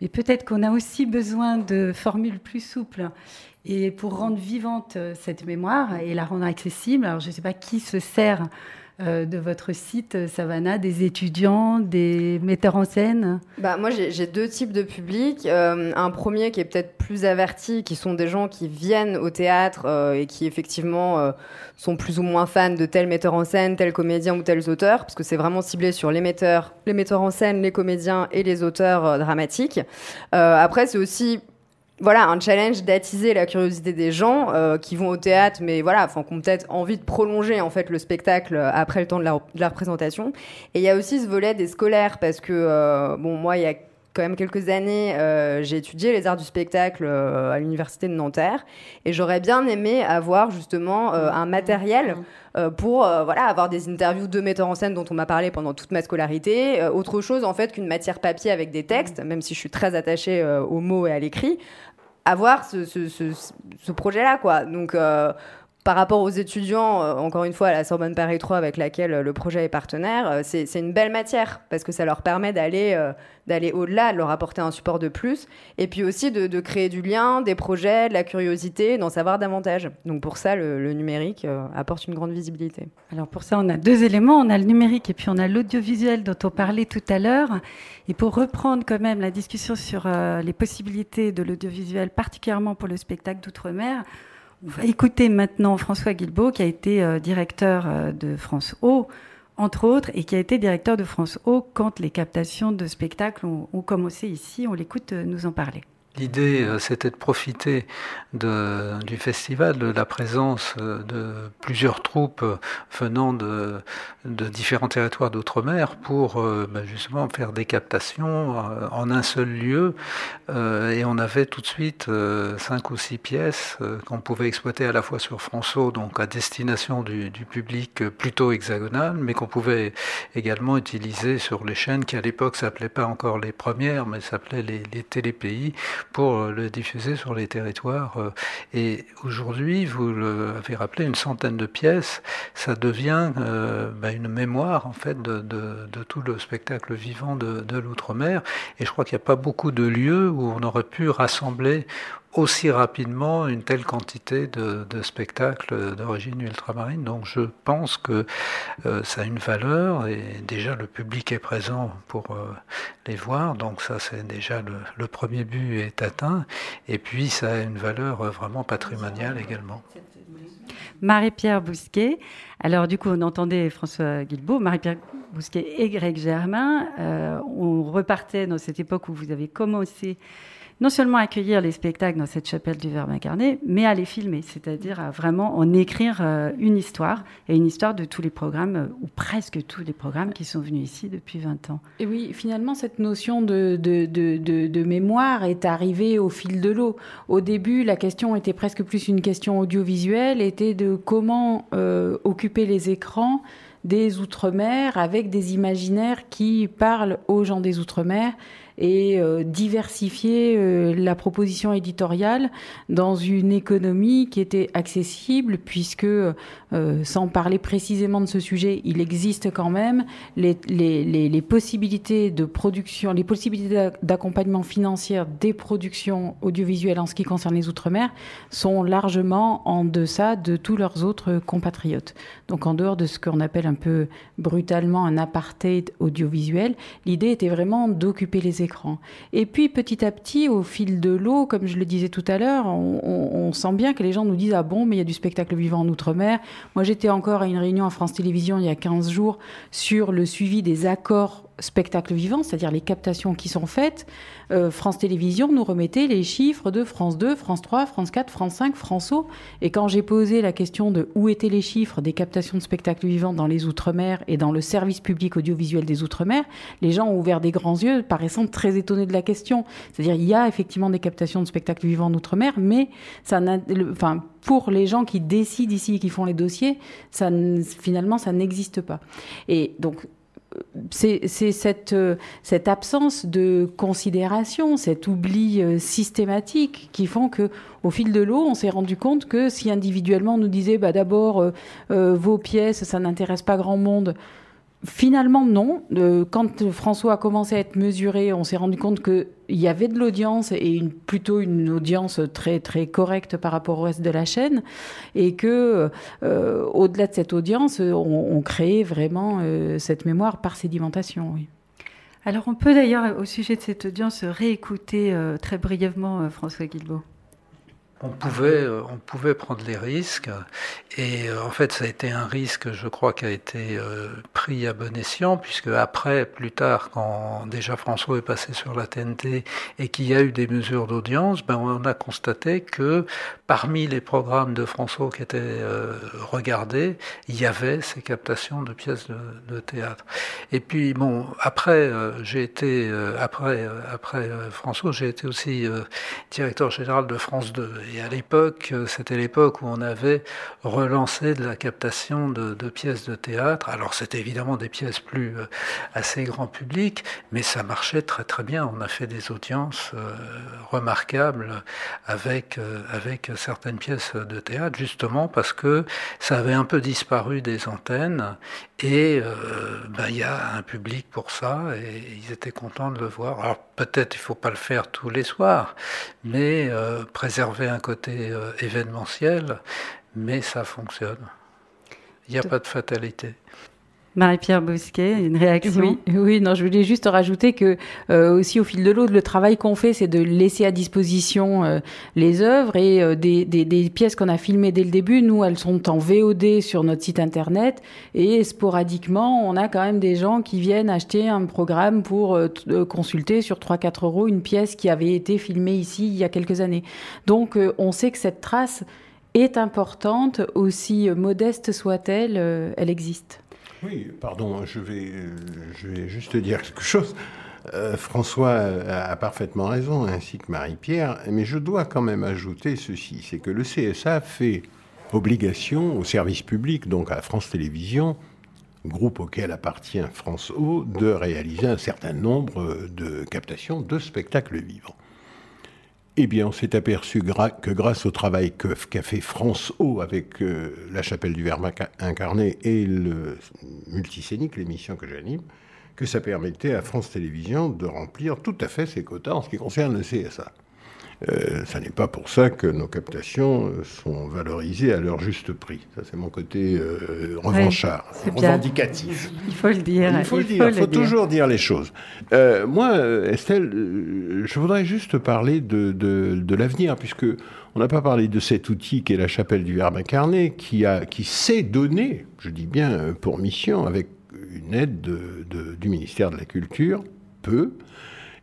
Mais peut-être qu'on a aussi besoin de formules plus souples. Et pour rendre vivante cette mémoire et la rendre accessible, alors je ne sais pas qui se sert euh, de votre site, Savannah, des étudiants, des metteurs en scène bah, Moi, j'ai deux types de public. Euh, un premier qui est peut-être plus averti, qui sont des gens qui viennent au théâtre euh, et qui, effectivement, sont plus ou moins fans de tel metteur en scène, tel comédien ou tels auteurs, parce que c'est vraiment ciblé sur les metteurs, les metteurs en scène, les comédiens et les auteurs dramatiques. après, c'est aussi voilà, un challenge d'attiser la curiosité des gens euh, qui vont au théâtre, mais voilà, enfin, qui ont peut-être envie de prolonger en fait le spectacle euh, après le temps de la, représentation. Et il y a aussi ce volet des scolaires, parce que euh, bon, moi, il y a quand même quelques années, j'ai étudié les arts du spectacle à l'université de Nanterre, et j'aurais bien aimé avoir justement un matériel pour voilà avoir des interviews de metteurs en scène dont on m'a parlé pendant toute ma scolarité, autre chose en fait qu'une matière papier avec des textes, même si je suis très attachée aux mots et à l'écrit avoir ce, ce, ce, projet-là, quoi. Donc, euh, par rapport aux étudiants, euh, encore une fois, à la Sorbonne Paris 3, avec laquelle euh, le projet est partenaire, c'est une belle matière parce que ça leur permet d'aller au-delà, de leur apporter un support de plus, et puis aussi de, créer du lien, des projets, de la curiosité, d'en savoir davantage. Donc pour ça, le, numérique apporte une grande visibilité. Alors pour ça, on a deux éléments, on a le numérique et puis on a l'audiovisuel dont on parlait tout à l'heure. Et pour reprendre quand même la discussion sur euh, les possibilités de l'audiovisuel, particulièrement pour le spectacle d'outre-mer, on va écouter maintenant François Guilbeault, qui a été euh, directeur euh, de France O, entre autres, et qui a été directeur de France O quand les captations de spectacles ont commencé ici. On l'écoute nous en parler. L'idée, euh, c'était de profiter du festival, de la présence euh, de plusieurs troupes euh, venant de, différents territoires d'outre-mer pour ben, justement faire des captations en un seul lieu. Et on avait tout de suite cinq ou six pièces qu'on pouvait exploiter à la fois sur François, donc à destination du, du public plutôt hexagonal, mais qu'on pouvait également utiliser sur les chaînes qui à l'époque s'appelaient pas encore les premières, mais s'appelaient les, les télépays pour euh, le diffuser sur les territoires. Euh. Et aujourd'hui, vous l'avez rappelé, une centaine de pièces, ça devient euh, bah, une mémoire en fait de, tout le spectacle vivant de l'outre-mer. Et je crois qu'il n'y a pas beaucoup de lieux où on aurait pu rassembler aussi rapidement une telle quantité de, spectacles d'origine ultramarine. Donc je pense que euh, ça a une valeur et déjà le public est présent pour euh, les voir. Donc ça c'est déjà le, premier but est atteint. Et puis ça a une valeur vraiment patrimoniale également. Marie-Pierre Bousquet. Alors du coup, on entendait François Guilbeault, Marie-Pierre Bousquet et Greg Germain. Euh, on repartait dans cette époque où vous avez commencé non seulement accueillir les spectacles dans cette chapelle du Verbe incarné, mais à les filmer, c'est-à-dire à vraiment en écrire euh, une histoire, et une histoire de tous les programmes, euh, ou presque tous les programmes qui sont venus ici depuis 20 ans. Et oui, finalement, cette notion de, de, de, mémoire est arrivée au fil de l'eau. Au début, la question était presque plus une question audiovisuelle, était de comment euh, occuper les écrans des Outre-mer avec des imaginaires qui parlent aux gens des Outre-mer et diversifier la proposition éditoriale dans une économie qui était accessible, puisque, sans parler précisément de ce sujet, il existe quand même les possibilités de production, les possibilités d'accompagnement financier des productions audiovisuelles en ce qui concerne les Outre-mer sont largement en deçà de tous leurs autres compatriotes. Donc en dehors de ce qu'on appelle un peu brutalement un apartheid audiovisuel, l'idée était vraiment d'occuper les Et puis petit à petit, au fil de l'eau, comme je le disais tout à l'heure, on, sent bien que les gens nous disent Ah bon, mais il y a du spectacle vivant en Outre-mer. Moi j'étais encore à une réunion à France Télévisions il y a 15 jours sur le suivi des accords spectacle vivant, c'est-à-dire les captations qui sont faites, euh, France Télévisions nous remettait les chiffres de France 2, France 3, France 4, France 5, O. Et quand j'ai posé la question de où étaient les chiffres des captations de spectacles vivants dans les Outre-mer et dans le service public audiovisuel des Outre-mer, les gens ont ouvert des grands yeux, paraissant très étonnés de la question. C'est-à-dire, il y a effectivement des captations de spectacles vivants en Outre-mer, mais ça enfin, pour les gens qui décident ici et qui font les dossiers, ça, finalement, ça n'existe pas. Et donc, c'est cette, euh, cette, absence de considération, cet oubli euh, systématique qui font que, au fil de l'eau, on s'est rendu compte que si individuellement on nous disait, bah, d'abord, euh, vos pièces, ça n'intéresse pas grand monde, Finalement, non. quand François a commencé à être mesuré, on s'est rendu compte qu'il y avait de l'audience et plutôt une audience très très correcte par rapport au reste de la chaîne, et que euh, au-delà de cette audience, on, crée vraiment euh, cette mémoire par sédimentation. Alors, on peut d'ailleurs, au sujet de cette audience, réécouter euh, très brièvement François Guilbault on pouvait, euh, on pouvait prendre les risques. Et euh, en fait, ça a été un risque, je crois, qui a été euh, pris à bon escient, puisque après, plus tard, quand déjà François est passé sur la TNT et qu'il y a eu des mesures d'audience, ben, on a constaté que parmi les programmes de François qui étaient regardés, il y avait ces captations de pièces de, théâtre. Et puis, bon, après, j'ai été, après, après François, j'ai été aussi directeur général de France 2. Et à l'époque, euh, c'était l'époque où on avait relancé de la captation de, pièces de théâtre. Alors c'était évidemment des pièces plus euh, assez grand public, mais ça marchait très très bien. On a fait des audiences euh, remarquables avec avec certaines pièces de théâtre, justement parce que ça avait un peu disparu des antennes et ben, il y a un public pour ça et ils étaient contents de le voir. Alors peut-être il faut pas le faire tous les soirs, mais préserver un côté euh, événementiel, mais ça fonctionne. Il n'y a pas de fatalité. Marie-Pierre Bousquet, une réaction? Oui, oui, non, je voulais juste rajouter que euh, aussi au fil de l'eau, le travail qu'on fait, c'est de laisser à disposition euh, les œuvres et euh, des, des, des, pièces qu'on a filmées dès le début. Nous, elles sont en VOD sur notre site internet et sporadiquement, on a quand même des gens qui viennent acheter un programme pour consulter sur 3-4 euros une pièce qui avait été filmée ici il y a quelques années. Donc, on sait que cette trace est importante, aussi modeste soit-elle, elle existe. Oui, pardon, je vais, je vais juste dire quelque chose. Euh, François a parfaitement raison, ainsi que Marie-Pierre, mais je dois quand même ajouter ceci, c'est que le CSA fait obligation au service public, donc à France Télévisions, groupe auquel appartient France O, de réaliser un certain nombre de captations de spectacles vivants. Eh bien, on s'est aperçu que grâce au travail qu'a fait France O avec euh, la chapelle du Verbe incarné et le multisénique, l'émission que j'anime, que ça permettait à France Télévisions de remplir tout à fait ses quotas en ce qui concerne le CSA. Euh, ça n'est pas pour ça que nos captations euh, sont valorisées à leur juste prix. Ça, c'est mon côté euh, revanchard, revendicatif. Il faut le dire. Il faut le dire. Il faut, toujours dire les choses. moi, Estelle, je voudrais juste parler de, de, l'avenir, puisque on n'a pas parlé de cet outil qui est la chapelle du Verbe incarné, qui, a, qui s'est donné, je dis bien pour mission, avec une aide du ministère de la Culture, peu,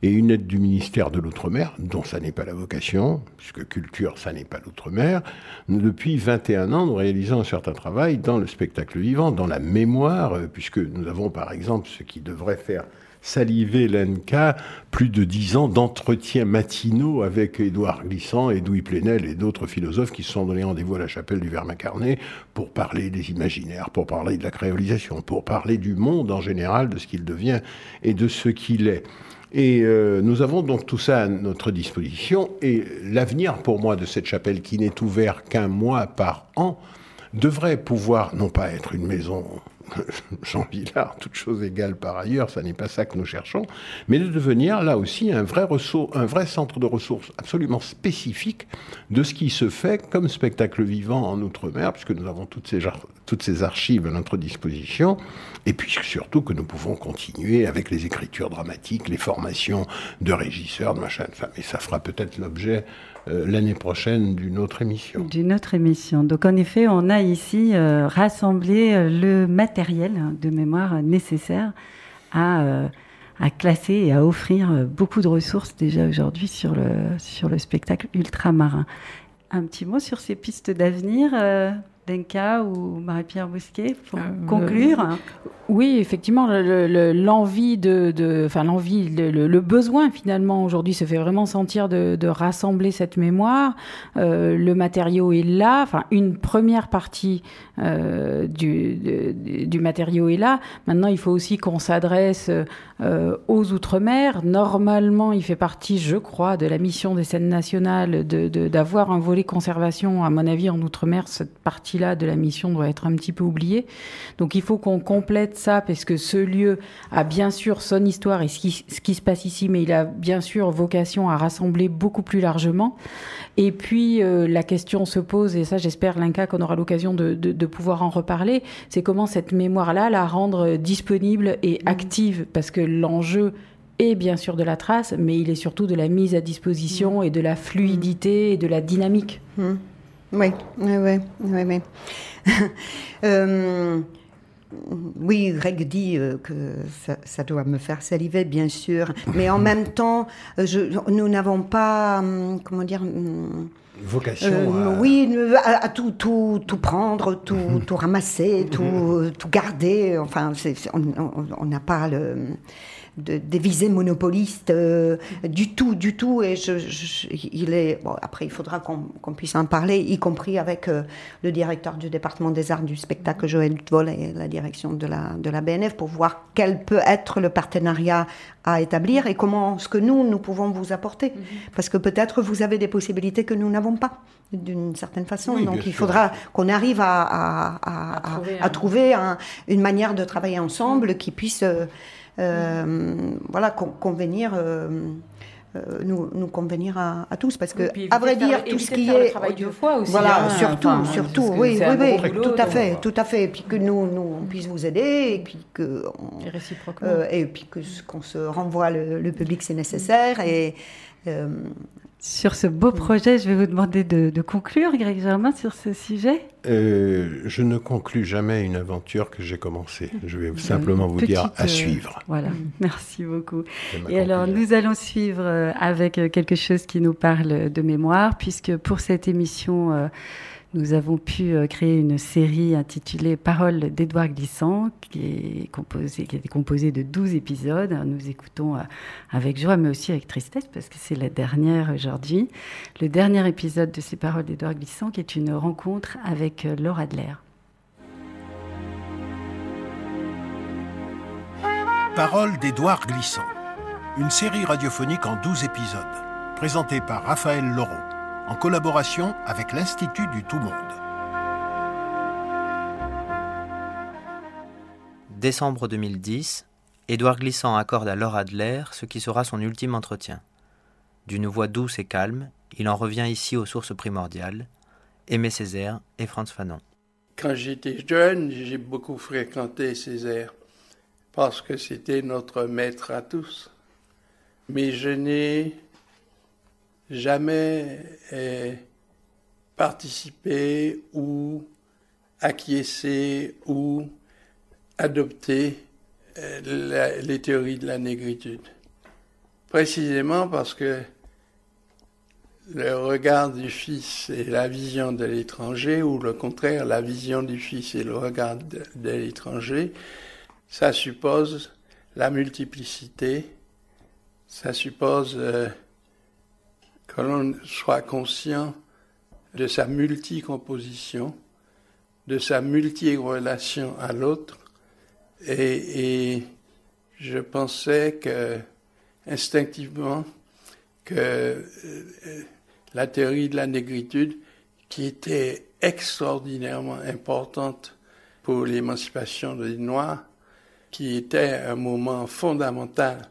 et une aide du ministère de l'Outre-mer, dont ça n'est pas la vocation, puisque culture, ça n'est pas l'Outre-mer. Depuis 21 ans, nous réalisons un certain travail dans le spectacle vivant, dans la mémoire, euh, puisque nous avons par exemple ce qui devrait faire saliver l'ENCA, plus de dix ans d'entretiens matinaux avec Édouard Glissant, Edoui Plenel et d'autres philosophes qui se sont donnés rendez-vous à la chapelle du Verbe incarné pour parler des imaginaires, pour parler de la créolisation, pour parler du monde en général, de ce qu'il devient et de ce qu'il est. Et euh, nous avons donc tout ça à notre disposition. Et l'avenir pour moi de cette chapelle, qui n'est ouvert qu'un mois par an, devrait pouvoir non pas être une maison Jean Villard, toute chose égale par ailleurs, ça n'est pas ça que nous cherchons, mais de devenir là aussi un vrai, centre de ressources absolument spécifique de ce qui se fait comme spectacle vivant en Outre-mer, puisque nous avons toutes ces, toutes ces archives à notre disposition, et puis surtout que nous pouvons continuer avec les écritures dramatiques, les formations de régisseurs, de machin, mais ça fera peut-être l'objet euh, l'année prochaine d'une autre émission. D'une autre émission. Donc en effet, on a ici euh, rassemblé euh, le matériel de mémoire nécessaire à, à, classer et à offrir beaucoup de ressources déjà aujourd'hui sur le, sur le spectacle ultramarin. Un petit mot sur ces pistes d'avenir Denka ou Marie-Pierre Bousquet pour conclure Oui, effectivement, l'envie de, enfin l'envie, le, besoin finalement aujourd'hui se fait vraiment sentir de, rassembler cette mémoire. Euh, le matériau est là, enfin une première partie euh, du, du, matériau est là. Maintenant, il faut aussi qu'on s'adresse euh, aux outre-mer. Normalement, il fait partie, je crois, de la mission des scènes nationales d'avoir de, un volet conservation. À mon avis, en outre-mer, cette partie-là de la mission doit être un petit peu oubliée. Donc, il faut qu'on complète ça parce que ce lieu a bien sûr son histoire et ce qui, ce qui se passe ici, mais il a bien sûr vocation à rassembler beaucoup plus largement. Et puis, euh, la question se pose, et ça, j'espère, Linka, qu'on aura l'occasion de, de, pouvoir en reparler, c'est comment cette mémoire-là la rendre disponible et mmh. active, parce que l'enjeu est bien sûr de la trace, mais il est surtout de la mise à disposition mmh. et de la fluidité et de la dynamique. Mmh. Oui, oui, oui, oui. oui. euh, oui, Greg dit euh, que ça, doit me faire saliver, bien sûr. Mais en même temps, je, nous n'avons pas, hum, comment dire, hum, vocation. Euh, oui, à, tout, tout, tout, prendre, tout, tout ramasser, tout, tout garder. Enfin, on n'a pas le des visées monopolistes euh, du tout, du tout. Et je, il est bon. Après, il faudra qu'on puisse en parler, y compris avec euh, le directeur du département des arts du spectacle, Joël Vol, et la direction de la de la BNF pour voir quel peut être le partenariat à établir et comment ce que nous nous pouvons vous apporter, mhm. parce que peut-être vous avez des possibilités que nous n'avons pas d'une certaine façon. Donc il faudra qu'on arrive à, à, à, à trouver, une manière de travailler ensemble qui puisse euh, euh, voilà, convenir. Euh, euh, nous, nous, convenir à, tous. Parce que à vrai dire tout ce qui est travail de foi aussi voilà hein, surtout surtout oui oui, oui tout à fait tout à fait. Et puis que nous nous on puisse vous aider et puis que et réciproquement. et puis que qu'on se renvoie le, public c'est nécessaire et sur ce beau projet, je vais vous demander de, conclure, Greg Germain, sur ce sujet. Euh, je ne conclus jamais une aventure que j'ai commencée. Je vais simplement vous dire à euh, suivre. Voilà, merci beaucoup. Et alors, nous allons suivre euh, avec quelque chose qui nous parle de mémoire, puisque pour cette émission nous avons pu euh, créer une série intitulée Paroles d'Édouard Glissant, qui est composée, de 12 épisodes. Nous écoutons euh, avec joie, mais aussi avec tristesse, parce que c'est la dernière aujourd'hui. Le dernier épisode de ces Paroles d'Édouard Glissant, qui est une rencontre avec euh, Laura Adler. Paroles d'Édouard Glissant, une série radiophonique en 12 épisodes, présentée par Raphaël Laureau en collaboration avec l'Institut du Tout Monde. Décembre 2010, Édouard Glissant accorde à Laura Adler ce qui sera son ultime entretien. D'une voix douce et calme, il en revient ici aux sources primordiales, Aimé Césaire et Franz Fanon. Quand j'étais jeune, j'ai beaucoup fréquenté Césaire, parce que c'était notre maître à tous. Mais je n'ai jamais participé ou acquiescé ou adopté euh, les théories de la négritude. Précisément parce que le regard du Fils et la vision de l'étranger, ou le contraire, la vision du Fils et le regard de, l'étranger, ça suppose la multiplicité, ça suppose euh, que l'on soit conscient de sa multicomposition, de sa multi-relation à l'autre, et, je pensais que instinctivement que euh, la théorie de la négritude, qui était extraordinairement importante pour l'émancipation des Noirs, qui était un moment fondamental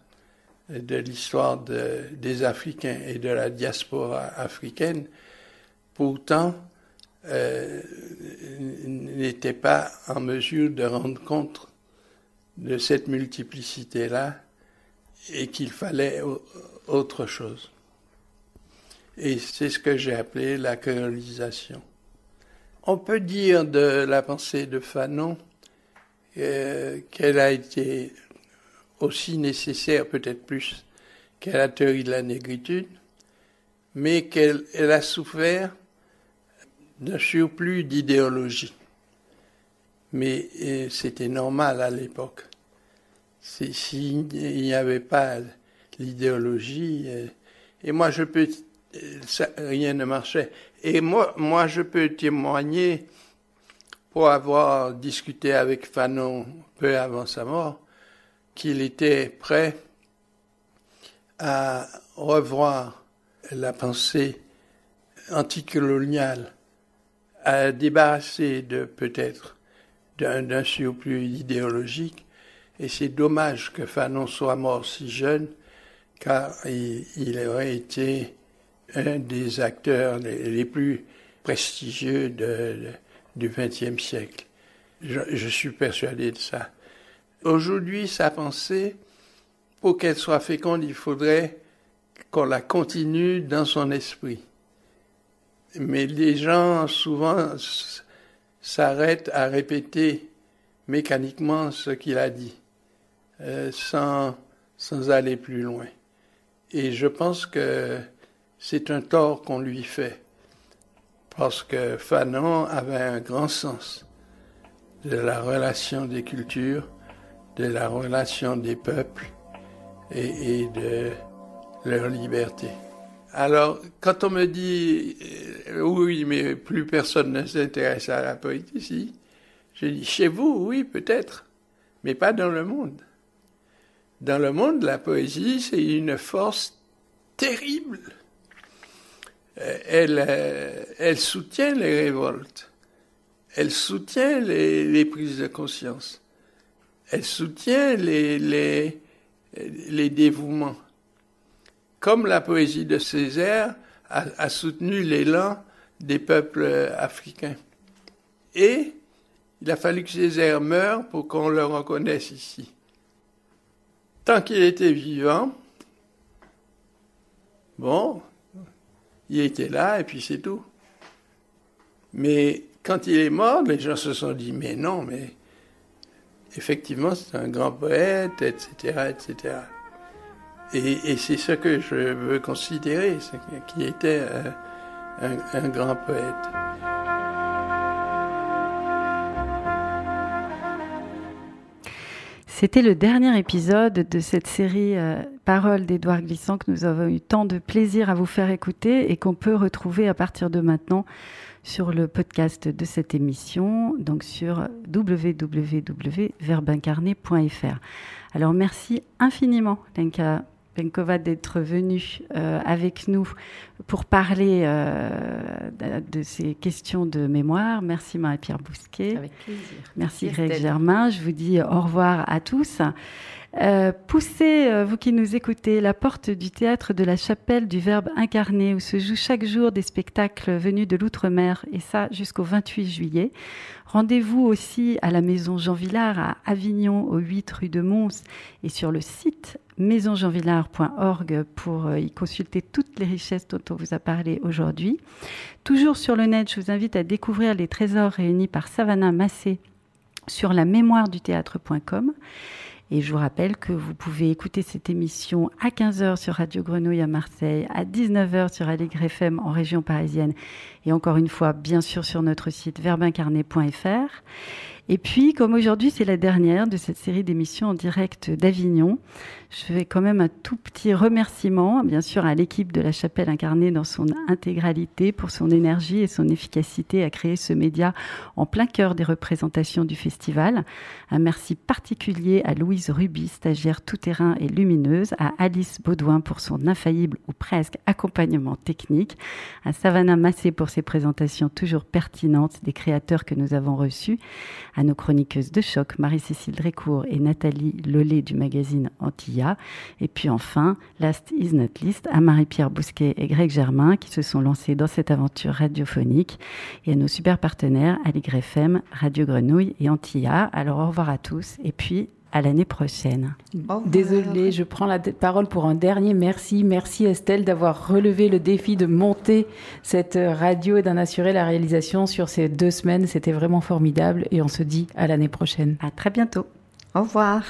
de l'histoire des Africains et de la diaspora africaine, pourtant euh, n'était pas en mesure de rendre compte de cette multiplicité-là et qu'il fallait autre chose. Et c'est ce que j'ai appelé la colonisation. On peut dire de la pensée de Fanon euh, qu'elle a été aussi nécessaire, peut-être plus, qu'à la théorie de la négritude, mais qu'elle a souffert d'un surplus d'idéologie. Mais euh, c'était normal à l'époque. S'il n'y avait pas l'idéologie, euh, et moi je peux, rien ne marchait. Et moi, moi je peux témoigner, pour avoir discuté avec Fanon peu avant sa mort, qu'il était prêt à revoir la pensée anticoloniale, à débarrasser peut-être d'un surplus idéologique. Et c'est dommage que Fanon soit mort si jeune, car il, aurait été un des acteurs les, plus prestigieux du XXe siècle. je suis persuadé de ça. Aujourd'hui, sa pensée, pour qu'elle soit féconde, il faudrait qu'on la continue dans son esprit. Mais les gens souvent s'arrêtent à répéter mécaniquement ce qu'il a dit, euh, sans, sans aller plus loin. Et je pense que c'est un tort qu'on lui fait, parce que Fanon avait un grand sens de la relation des cultures, de la relation des peuples et, de leur liberté. Alors, quand on me dit euh, oui, mais plus personne ne s'intéresse à la poésie, je dis chez vous, oui, peut-être, mais pas dans le monde. Dans le monde, la poésie, c'est une force terrible. Euh, euh, elle soutient les révoltes, elle soutient les prises de conscience elle soutient les, dévouements. Comme la poésie de Césaire a, a soutenu l'élan des peuples africains. Et il a fallu que Césaire meure pour qu'on le reconnaisse ici. Tant qu'il était vivant, bon, il était là et puis c'est tout. Mais quand il est mort, les gens se sont dit, mais non, mais effectivement, c'est un grand poète, etc., etc. Et, c'est ce que je veux considérer, qu'il était un, grand poète. C'était le dernier épisode de cette série euh, Paroles d'Édouard Glissant que nous avons eu tant de plaisir à vous faire écouter et qu'on peut retrouver à partir de maintenant sur le podcast de cette émission, donc sur www.verbincarné.fr. Alors merci infiniment, Lenka Benkova, d'être venu euh, avec nous pour parler euh, de, ces questions de mémoire. Merci Marie-Pierre Bousquet. Avec plaisir. Merci Greg Germain. Je vous dis au revoir à tous. Euh, poussez, euh, vous qui nous écoutez, la porte du théâtre de la chapelle du Verbe incarné, où se jouent chaque jour des spectacles venus de l'outre-mer, et ça jusqu'au 28 juillet. Rendez-vous aussi à la maison Jean Villard à Avignon, au 8 rue de Mons, et sur le site maisonjeanvillard.org pour euh, y consulter toutes les richesses dont on vous a parlé aujourd'hui. Toujours sur le net, je vous invite à découvrir les trésors réunis par Savannah Massé sur la mémoire du théâtre.com. Et je vous rappelle que vous pouvez écouter cette émission à 15h sur Radio Grenouille à Marseille, à 19h sur Allegre FM en région parisienne et encore une fois, bien sûr, sur notre site verbincarné.fr. Et puis, comme aujourd'hui c'est la dernière de cette série d'émissions en direct d'Avignon, je fais quand même un tout petit remerciement, bien sûr, à l'équipe de la Chapelle incarnée dans son intégralité pour son énergie et son efficacité à créer ce média en plein cœur des représentations du festival. Un merci particulier à Louise Ruby, stagiaire tout-terrain et lumineuse, à Alice Baudouin pour son infaillible ou presque accompagnement technique, à Savannah Massé pour ses présentations toujours pertinentes des créateurs que nous avons reçus, à nos chroniqueuses de choc, Marie-Cécile Drécourt et Nathalie Lollet du magazine Et puis enfin, last is not least, à Marie-Pierre Bousquet et Greg Germain qui se sont lancés dans cette aventure radiophonique et à nos super partenaires Aligre FM, Radio Grenouille et Antilla. Alors au revoir à tous et puis à l'année prochaine. Désolée, je prends la parole pour un dernier merci. Merci Estelle d'avoir relevé le défi de monter cette radio et d'en assurer la réalisation sur ces deux semaines. C'était vraiment formidable et on se dit à l'année prochaine. À très bientôt. Au revoir.